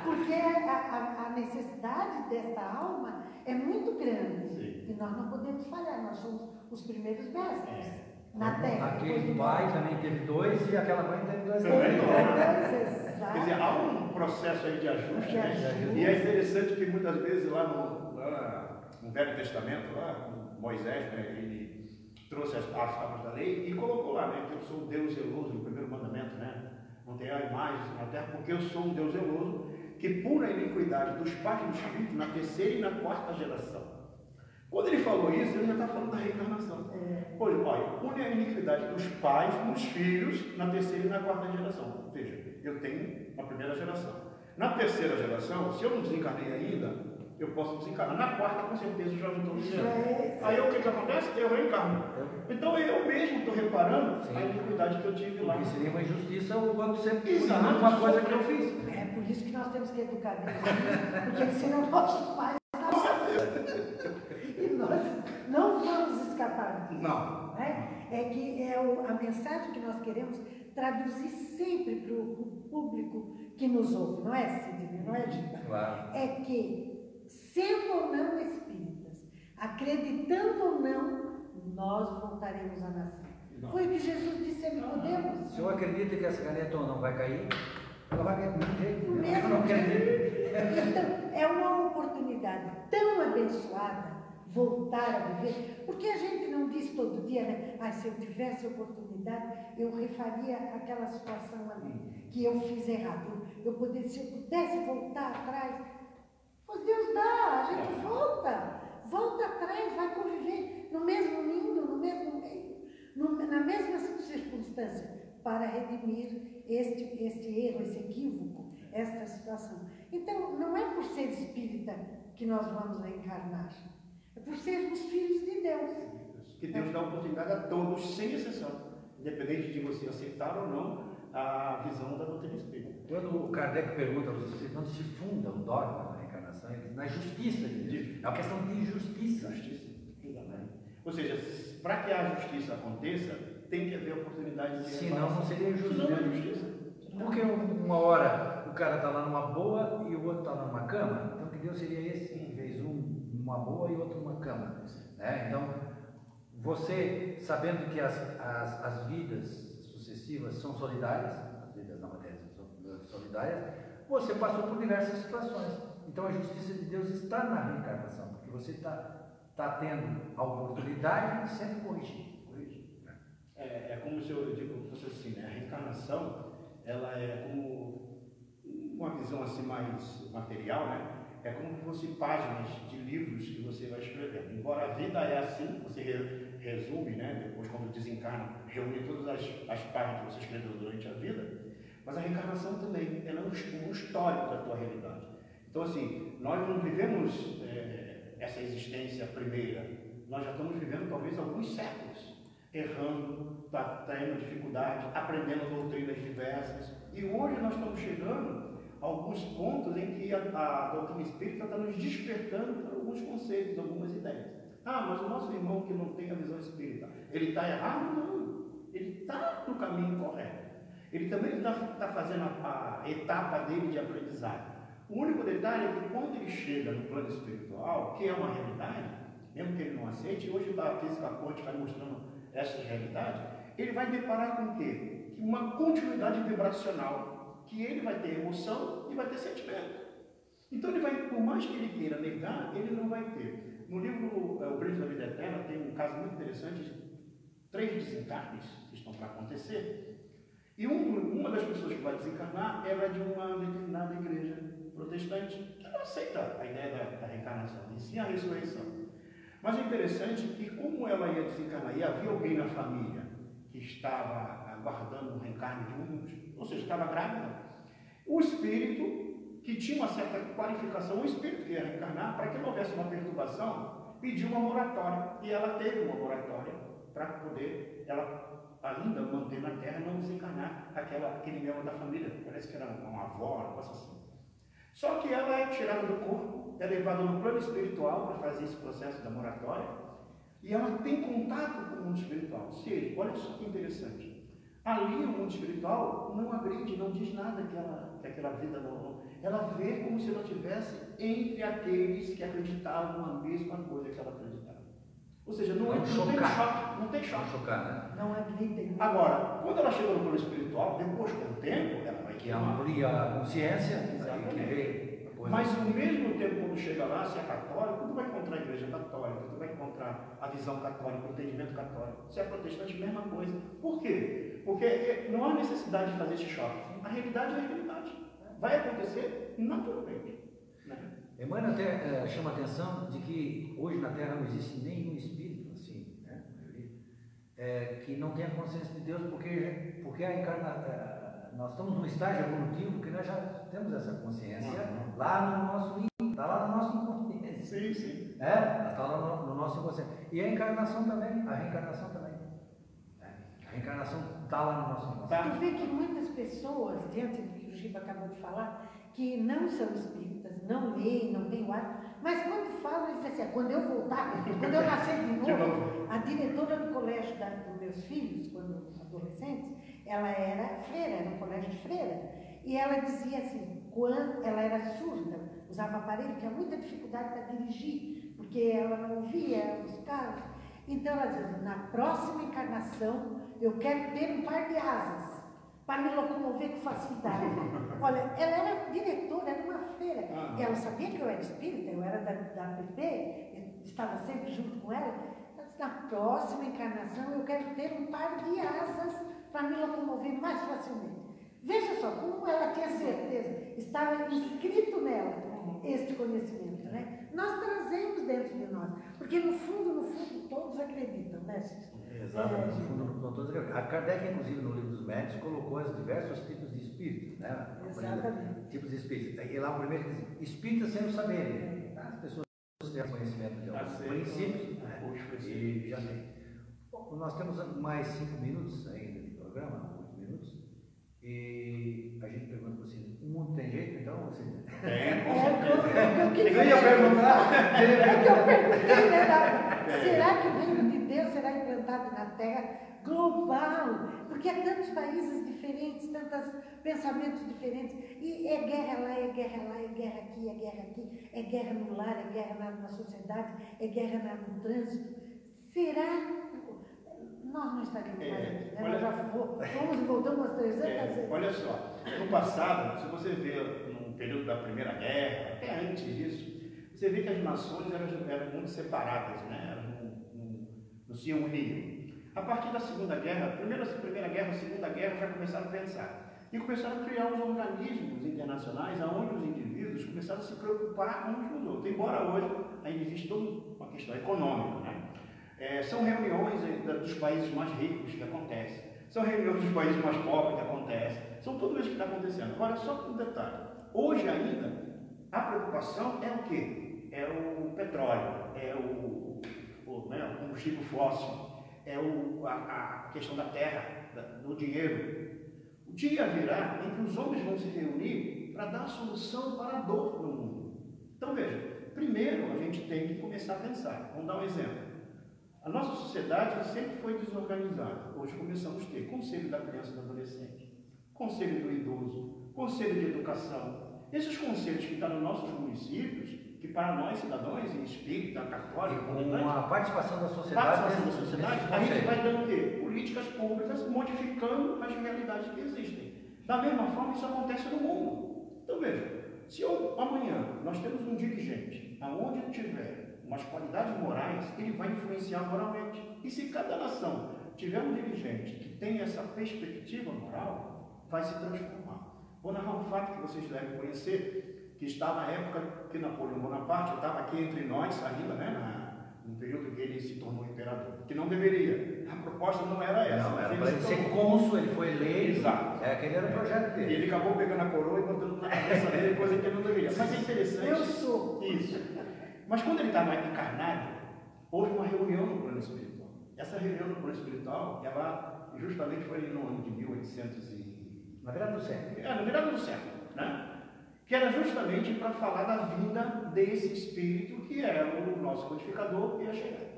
Porque a, a- a necessidade desta alma é muito grande Sim. e nós não podemos falhar. Nós somos os primeiros mestres É. na Terra. Aquele pai Pai. também teve dois e aquela mãe teve dois Também. também. Dois, Quer dizer, há um processo aí de ajuste, De né? E é interessante que muitas vezes lá no, lá no Velho Testamento, lá, Moisés, né, ele trouxe as, as tábuas da lei e colocou lá, né, que eu sou um Deus zeloso, no primeiro mandamento, né? Não tem imagens na terra, porque eu sou um Deus zeloso que puna a iniquidade dos pais dos filhos na terceira e na quarta geração. Quando ele falou isso, ele já está falando da reencarnação. É. Pois, olha, pune a iniquidade dos pais nos filhos na terceira e na quarta geração. Veja, eu tenho uma primeira geração. Na terceira geração, se eu não desencarnei ainda, eu posso desencarnar. Na quarta, com certeza, já não estou no céu. Aí o que, que acontece? Eu reencarno. Então eu mesmo estou reparando Sim. a iniquidade que eu tive lá. Porque seria uma injustiça o quando você Exato, uma coisa que eu fiz. É por isso que nós temos que educar Deus, porque ensinam nossos pais e nós não vamos escapar disso. Não. Né? É que é o, a mensagem que nós queremos traduzir sempre para o público que nos ouve, não é, Sidney? Não é, Gita? Claro. É que sendo ou não espíritas, acreditando ou não, nós voltaremos a nascer. Não. Foi o que Jesus disse a Nicodemos. Se eu acredito que essa caneta ou não vai cair, ela vai cair mesmo mesmo não jeito. [laughs] Então, é uma oportunidade tão abençoada voltar a viver, porque a gente não diz todo dia, né? Ah, se eu tivesse oportunidade, eu refaria aquela situação ali, que eu fiz errado. Eu, poderia, se eu pudesse voltar atrás, Pois Deus dá, a gente volta, volta atrás, vai conviver no mesmo ninho, no mesmo meio, no, na mesma circunstância, para redimir este, este erro, esse equívoco, esta situação. Então, não é por ser espírita que nós vamos reencarnar, é por sermos filhos de Deus. Que Deus dá oportunidade a todos, sem exceção, independente de você aceitar ou não a visão da doutrina espírita. Quando o Kardec pergunta aos espíritos onde se funda o dogma, na justiça de Deus. É uma questão de justiça. Justiça. Ou seja, para que a justiça aconteça, tem que haver oportunidade de Senão não seria justiça. Senão é justiça. Porque uma hora o cara está lá numa boa e o outro está numa cama, então que Deus seria esse em vez um numa boa e outro numa cama. Né? Então, você, sabendo que as, as, as vidas sucessivas são solidárias, as vidas na matéria são solidárias, você passou por diversas situações. Então a justiça de Deus está na reencarnação, porque você está tá tendo a oportunidade de sempre corrigir. corrigir. É, é como se eu digo fosse assim, né? a reencarnação ela é como uma visão assim mais material, né? É como se fossem páginas de livros que você vai escrevendo. Embora a vida é assim, você resume, né? Depois quando desencarna, reúne todas as, as páginas que você escreveu durante a vida, mas a reencarnação também ela é um, um histórico da tua realidade. Então, assim, nós não vivemos é, essa existência primeira, nós já estamos vivendo talvez alguns séculos, errando, tá, tendo dificuldade, aprendendo doutrinas diversas. E hoje nós estamos chegando a alguns pontos em que a, a doutrina espírita está nos despertando para alguns conceitos, algumas ideias. Ah, mas o nosso irmão que não tem a visão espírita, ele está errado? Não, ele está no caminho correto. Ele também está tá fazendo a, a etapa dele de aprendizagem. O único detalhe é que quando ele chega no plano espiritual, que é uma realidade, mesmo que ele não aceite, hoje a física quântica mostrando essa realidade, ele vai deparar com o quê? Uma continuidade vibracional, que ele vai ter emoção e vai ter sentimento. Então ele vai, por mais que ele queira negar, ele não vai ter. No livro é, O Brilho da Vida Eterna tem um caso muito interessante de três desencarnes que estão para acontecer. E um, uma das pessoas que vai desencarnar, ela é de uma determinada igreja protestante que não aceita a ideia da, da reencarnação, e sim a ressurreição. Mas é interessante que, como ela ia desencarnar e havia alguém na família que estava aguardando o reencarne de um, ou seja, estava grávida, o espírito, que tinha uma certa qualificação, o espírito que ia reencarnar, para que não houvesse uma perturbação, pediu uma moratória. E ela teve uma moratória para poder, ela ainda manter na terra, não desencarnar aquela, aquele membro da família. Parece que era uma avó, uma coisa assim. Só que ela é tirada do corpo, é levada no plano espiritual para fazer esse processo da moratória, e ela tem contato com o mundo espiritual. Ou seja, olha só que interessante. Ali o mundo espiritual não agride, não diz nada que, ela, que aquela vida não. Ela vê como se ela estivesse entre aqueles que acreditavam na mesma coisa que ela acreditava. Ou seja, não, não, é, não tem choque. Não tem choque. Não chocar, né? Não agride. Agora, quando ela chega no plano espiritual, depois com o tempo, ela vai que amplia a consciência, que vê Mas ao mesmo tempo, quando chega lá, se é católico, tu vai encontrar a igreja católica, tu vai encontrar a visão católica, o entendimento católico. Se é protestante, mesma coisa. Por quê? Porque não há necessidade de fazer esse choque. A realidade é a realidade. Vai acontecer naturalmente. Né? Emmanuel até é, chama a atenção de que hoje na Terra não existe nenhum espírito assim, né? É, que não tenha consciência de Deus, porque, porque a encarnação é, nós estamos num estágio evolutivo que nós já temos essa consciência uhum. lá no nosso está lá no nosso inconsciente. Sim, sim. É, está lá no, no, nosso inconsciente. E a encarnação também, a reencarnação também. É, a reencarnação está lá no nosso inconsciente. Tá. Tu vê que muitas pessoas, diante do que o Giba acabou de falar, que não são espíritas, não leem, não têm o hábito, mas quando falam, eles dizem assim, quando eu voltar, quando eu nascer de novo, a diretora do colégio da, dos meus filhos, quando adolescentes, ela era freira, era um colégio de freira. E ela dizia assim, quando ela era surda, usava aparelho, tinha muita dificuldade para dirigir, porque ela não ouvia os carros. Então ela dizia, na próxima encarnação eu quero ter um par de asas para me locomover com facilidade. [laughs] Olha, ela era diretora, era uma feira. Ah, ela sabia que eu era espírita, eu era da, da PP, estava sempre junto com ela. Ela disse, na próxima encarnação eu quero ter um par de asas para me locomover mais facilmente. Veja só, como ela tinha certeza, estava inscrito nela este conhecimento, né? Nós trazemos dentro de nós, porque no fundo, no fundo, todos acreditam, né, Exatamente, é. A Kardec, inclusive, no livro dos médicos, colocou os diversos tipos de espíritos, né? Exatamente. Tipos de espíritos. E lá o primeiro diz, espírita sem o saber. Tá? As pessoas têm conhecimento de alguns princípios, né? E já tem. Bom, nós temos mais cinco minutos ainda programa, oito minutos, e a gente pergunta para você, o mundo tem jeito então? Você... Tem, com certeza. Eu ia perguntar. É que eu perguntei, né? Será que o reino de Deus será implantado na Terra global? Porque há tantos países diferentes, tantos pensamentos diferentes, e é guerra lá, é guerra lá, é guerra aqui, é guerra aqui, é guerra no lar, é guerra na, na sociedade, é guerra no trânsito. Será nós não estaríamos é, mais aqui, né? Olha, já fomos e voltamos umas 300 é, vezes. Olha só, no passado, se você vê no período da Primeira Guerra, até antes disso, você vê que as nações eram, eram muito separadas, né? Não se uniam. A partir da Segunda Guerra, primeira, primeira Guerra, Segunda Guerra, já começaram a pensar. E começaram a criar uns organismos internacionais onde os indivíduos começaram a se preocupar uns com os outros. Embora hoje ainda existe toda uma questão econômica, né? É, são reuniões dos países mais ricos que acontecem, são reuniões dos países mais pobres que acontecem, são tudo isso que está acontecendo. Agora, só um detalhe: hoje ainda, a preocupação é o quê? É o petróleo, é o, né, o combustível fóssil, é o, a, a questão da terra, da, do dinheiro. O dia virá em que os homens vão se reunir para dar solução para a dor no mundo. Então veja, primeiro a gente tem que começar a pensar. Vamos dar um exemplo. A nossa sociedade sempre foi desorganizada. Hoje começamos a ter Conselho da Criança e do Adolescente, Conselho do Idoso, Conselho de Educação. Esses conselhos que estão nos nossos municípios, que para nós cidadãos, espírita, católico, com a participação da sociedade, participação da sociedade a gente vai dando o quê? Políticas públicas modificando as realidades que existem. Da mesma forma, isso acontece no mundo. Então veja, se eu, amanhã nós temos um dirigente, aonde tiver umas qualidades morais, ele vai influenciar moralmente. E se cada nação tiver um dirigente que tem essa perspectiva moral, vai se transformar. Vou narrar um fato que vocês devem conhecer, que está na época que Napoleão Bonaparte estava aqui entre nós, ainda, né, no período que ele se tornou imperador, que não deveria. A proposta não era essa. Não, era para ele ser cônsul, ele foi eleito. Exato. É, aquele era o projeto dele. E ele acabou pegando a coroa e botando na cabeça dele, [laughs] coisa que ele não deveria. Mas é interessante. Eu sou. Isso. Mas quando ele estava encarnado, houve uma reunião no plano espiritual. Essa reunião no plano espiritual, ela justamente foi no ano de 1800 e... Na virada do século. É, na virada do século, né? Que era justamente para falar da vinda desse espírito que era o nosso codificador que ia chegar.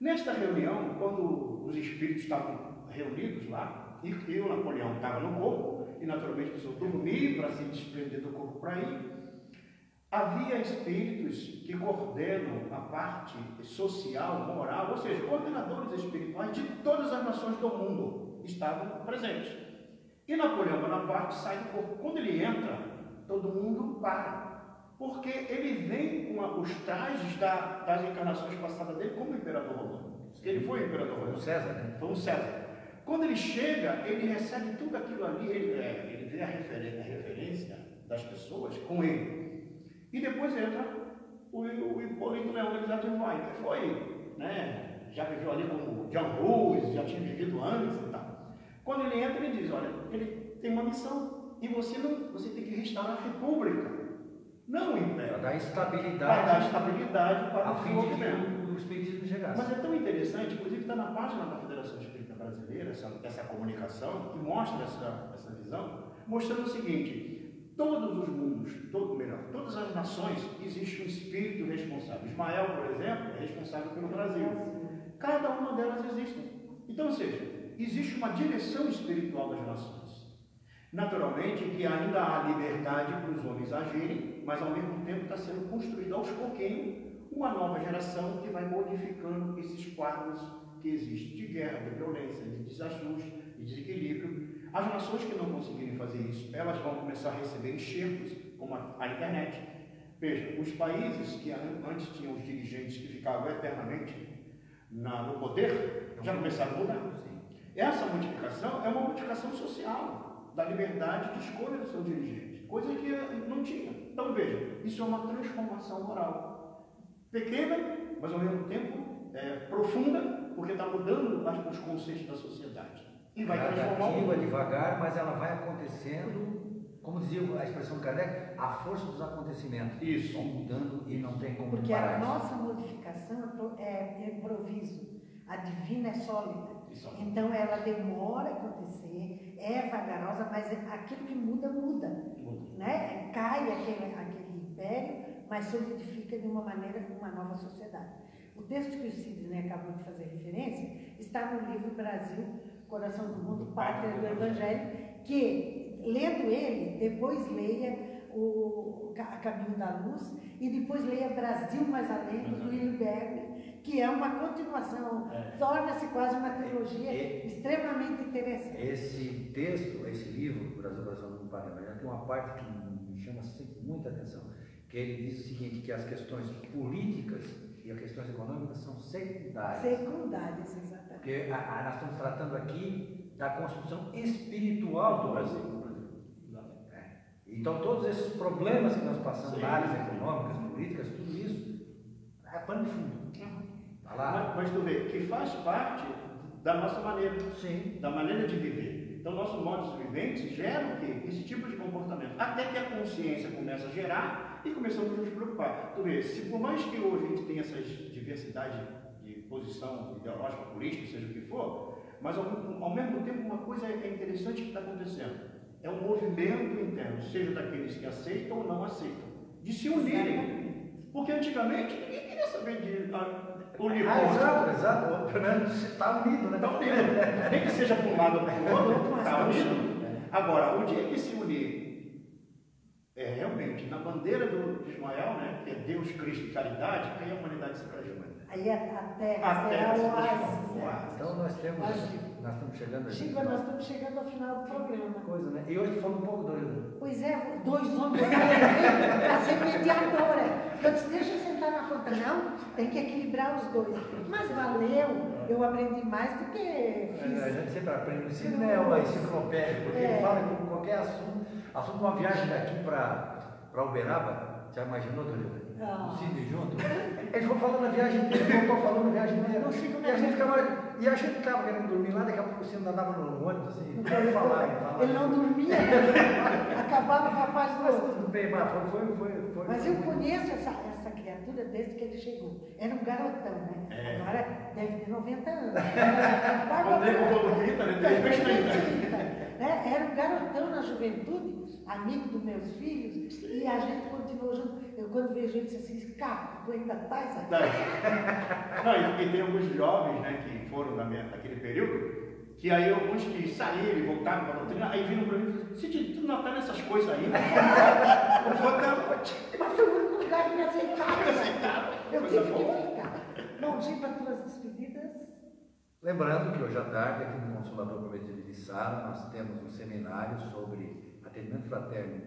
Nesta reunião, quando os espíritos estavam reunidos lá, e o Napoleão estava no corpo, e naturalmente precisou dormir para se desprender do corpo para ir, Havia espíritos que coordenam a parte social, moral, ou seja, coordenadores espirituais de todas as nações do mundo estavam presentes. E Napoleão Bonaparte sai do corpo. Quando ele entra, todo mundo para. Porque ele vem com os trajes da, das encarnações passadas dele como imperador romano. Ele foi imperador romano. Foi um César, né? Foi um César. Quando ele chega, ele recebe tudo aquilo ali, ele, é, ele vê a referência, a referência das pessoas com ele. E depois entra o, o Hipólito Leão Elisatu Vai, que foi, né, já viveu ali como John Rose, já tinha vivido antes e tal. Quando ele entra, ele diz, olha, ele tem uma missão e você, não, você tem que restaurar a república, não o império. Para dar estabilidade. Para dar estabilidade para a o fim de desenvolvimento. que o espiritismo chegasse. Mas é tão interessante, inclusive está na página da Federação Espírita Brasileira, essa, essa comunicação, que mostra essa, essa visão, mostrando o seguinte, todos os mundos, todo, melhor, todas as nações, existe um espírito responsável. Ismael, por exemplo, é responsável pelo Brasil. Cada uma delas existe. Então, ou seja, existe uma direção espiritual das nações. Naturalmente que ainda há liberdade para os homens agirem, mas ao mesmo tempo está sendo construída aos pouquinhos uma nova geração que vai modificando esses quadros que existem de guerra, de violência, de desajuste, de desequilíbrio. As nações que não conseguirem fazer isso, elas vão começar a receber enxertos, como a, internet. Veja, os países que antes tinham os dirigentes que ficavam eternamente na, no poder, já começaram a mudar. Essa modificação é uma modificação social, da liberdade de escolha do seu dirigente, coisa que não tinha. Então veja, isso é uma transformação moral. Pequena, mas ao mesmo tempo é, profunda, porque está mudando os conceitos da sociedade. E vai transformar Gradativa, mundo. devagar, mas ela vai acontecendo, como dizia a expressão de Kardec, a força dos acontecimentos. Isso. Vão mudando e não tem como Porque parar a isso. nossa modificação é pro- é improviso, a divina é sólida. Isso. Então ela demora a acontecer, é vagarosa, mas aquilo que muda, muda. Muda. Né? Cai aquele, aquele império, mas solidifica de uma maneira uma nova sociedade. O texto que o Sidney acabou de fazer referência está no livro Brasil, Coração do Mundo, Pátria do Evangelho, que, lendo ele, depois leia o Ca- Caminho da Luz e depois leia Brasil Mais Além, do Hilberg, que é uma continuação, É. torna-se quase uma trilogia É. extremamente interessante. Esse texto, esse livro, Brasil, Brasil, no Padre Evangelho, tem uma parte que me chama sempre muita atenção, que ele diz o seguinte, que as questões políticas e as questões econômicas são secundárias. Secundárias, exatamente. Porque a- a- nós estamos tratando aqui da construção espiritual do Brasil. É. Então, todos esses problemas que nós passamos áreas econômicas, políticas, tudo isso é pano de fundo. Mas, mas tu vê, que faz parte da nossa maneira, Sim. da maneira de viver. Então, nossos modos viventes geram o quê? Esse tipo de comportamento. Até que a consciência começa a gerar e começamos a nos preocupar. Tu vê, se por mais que hoje a gente tenha essa diversidade de posição ideológica, política, seja o que for, mas ao, ao mesmo tempo uma coisa é interessante que está acontecendo. É um movimento interno, seja daqueles que aceitam ou não aceitam, de se unirem. Porque antigamente ninguém queria saber de unir Ah, exato, exato. Pelo menos está unido, né? Está unido. Nem que seja para um lado ou para o outro, está unido. Agora, o dia que se unir, é realmente na bandeira do, de Ismael, né, que é Deus, Cristo e caridade, aí a humanidade se transforma. Aí a, terra A terra será se o oásis. transforma. né? Então nós temos. Nós estamos chegando. Chico, nós estamos chegando ao final do programa. coisa, né? E hoje falando um pouco do Pois é, dois homens para ser mediadora. Eu disse, deixa eu sentar na conta. Não, tem que equilibrar os dois. Mas valeu, eu aprendi mais do que É, A fiz. gente sempre aprende no ensino, né? Uma enciclopédia, porque É. ele fala com qualquer assunto, assunto uma viagem daqui para Uberaba, já imaginou, Dorita? Ah. O Cid junto? Ele foi falando a viagem inteira, voltou falando a viagem. Não fico E a gente ficava, e a gente ficava querendo dormir lá, daqui a pouco o Cid andava no ônibus assim, [laughs] não quero falar. Ele não dormia, [laughs] acabava com a paz do Mas outro. tudo bem, mas foi, foi, foi, Mas eu conheço essa, essa criatura desde que ele chegou. Era um garotão, né? É. Agora deve ter 90 anos. Quando ele todo grita, né, tem mais 30. Né? Era um garotão na juventude, amigo dos meus filhos, e a gente continuou junto. Eu quando vejo ele, assim, escapa, tu ainda estás aqui. Não, [laughs] e, e tem alguns jovens né, que foram na minha, naquele período, que aí alguns que saíram e voltaram para a doutrina, aí viram para mim e falaram, Cid, tu não está nessas coisas aí, né? [laughs] Eu vou dar Mas foi o único lugar que me aceitava. [laughs] Eu tive que ficar. As tuas. Lembrando que hoje à tarde, aqui no Consolador Prometido de Sara, nós temos um seminário sobre atendimento fraterno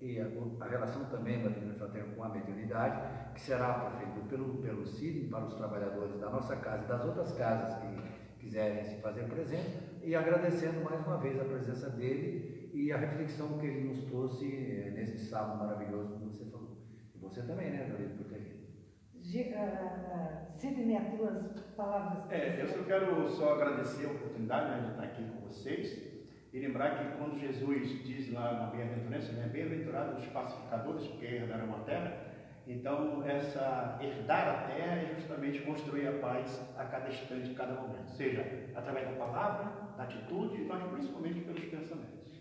e a, a, relação também da Divina Fraterna com a mediunidade, que será proferido pelo, pelo CID para os trabalhadores da nossa casa e das outras casas que quiserem se fazer presentes, e agradecendo mais uma vez a presença dele e a reflexão que ele nos trouxe eh, nesse sábado maravilhoso, como você falou. E você também, né, Dorito, por ter. Sidney, as tuas palavras. É, eu só quero só agradecer a oportunidade né, de estar aqui com vocês e lembrar que quando Jesus diz lá na bem-aventurança, né, bem-aventurados os pacificadores, porque herdarão a terra, então essa herdar a terra é justamente construir a paz a cada instante, a cada momento, seja através da palavra, da atitude, mas principalmente pelos pensamentos.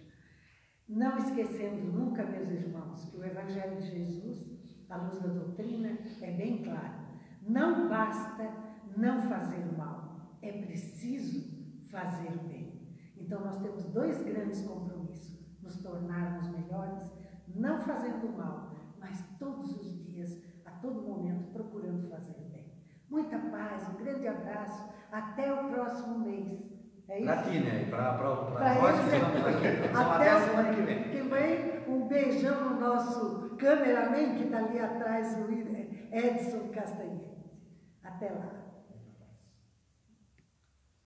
Não esquecendo nunca, meus irmãos, que o Evangelho de Jesus, à luz da doutrina, é bem claro. Não basta não fazer o mal, é preciso fazer o bem. Então, nós temos dois grandes compromissos: nos tornarmos melhores, não fazendo mal, mas todos os dias, a todo momento, procurando fazer o bem. Muita paz, um grande abraço, até o próximo mês. É isso? Para ti, né? Para nós que estamos aqui. Até, a semana que vem. Que vem. Um beijão no nosso cameraman que está ali atrás, o Edson Castanhete. Até lá.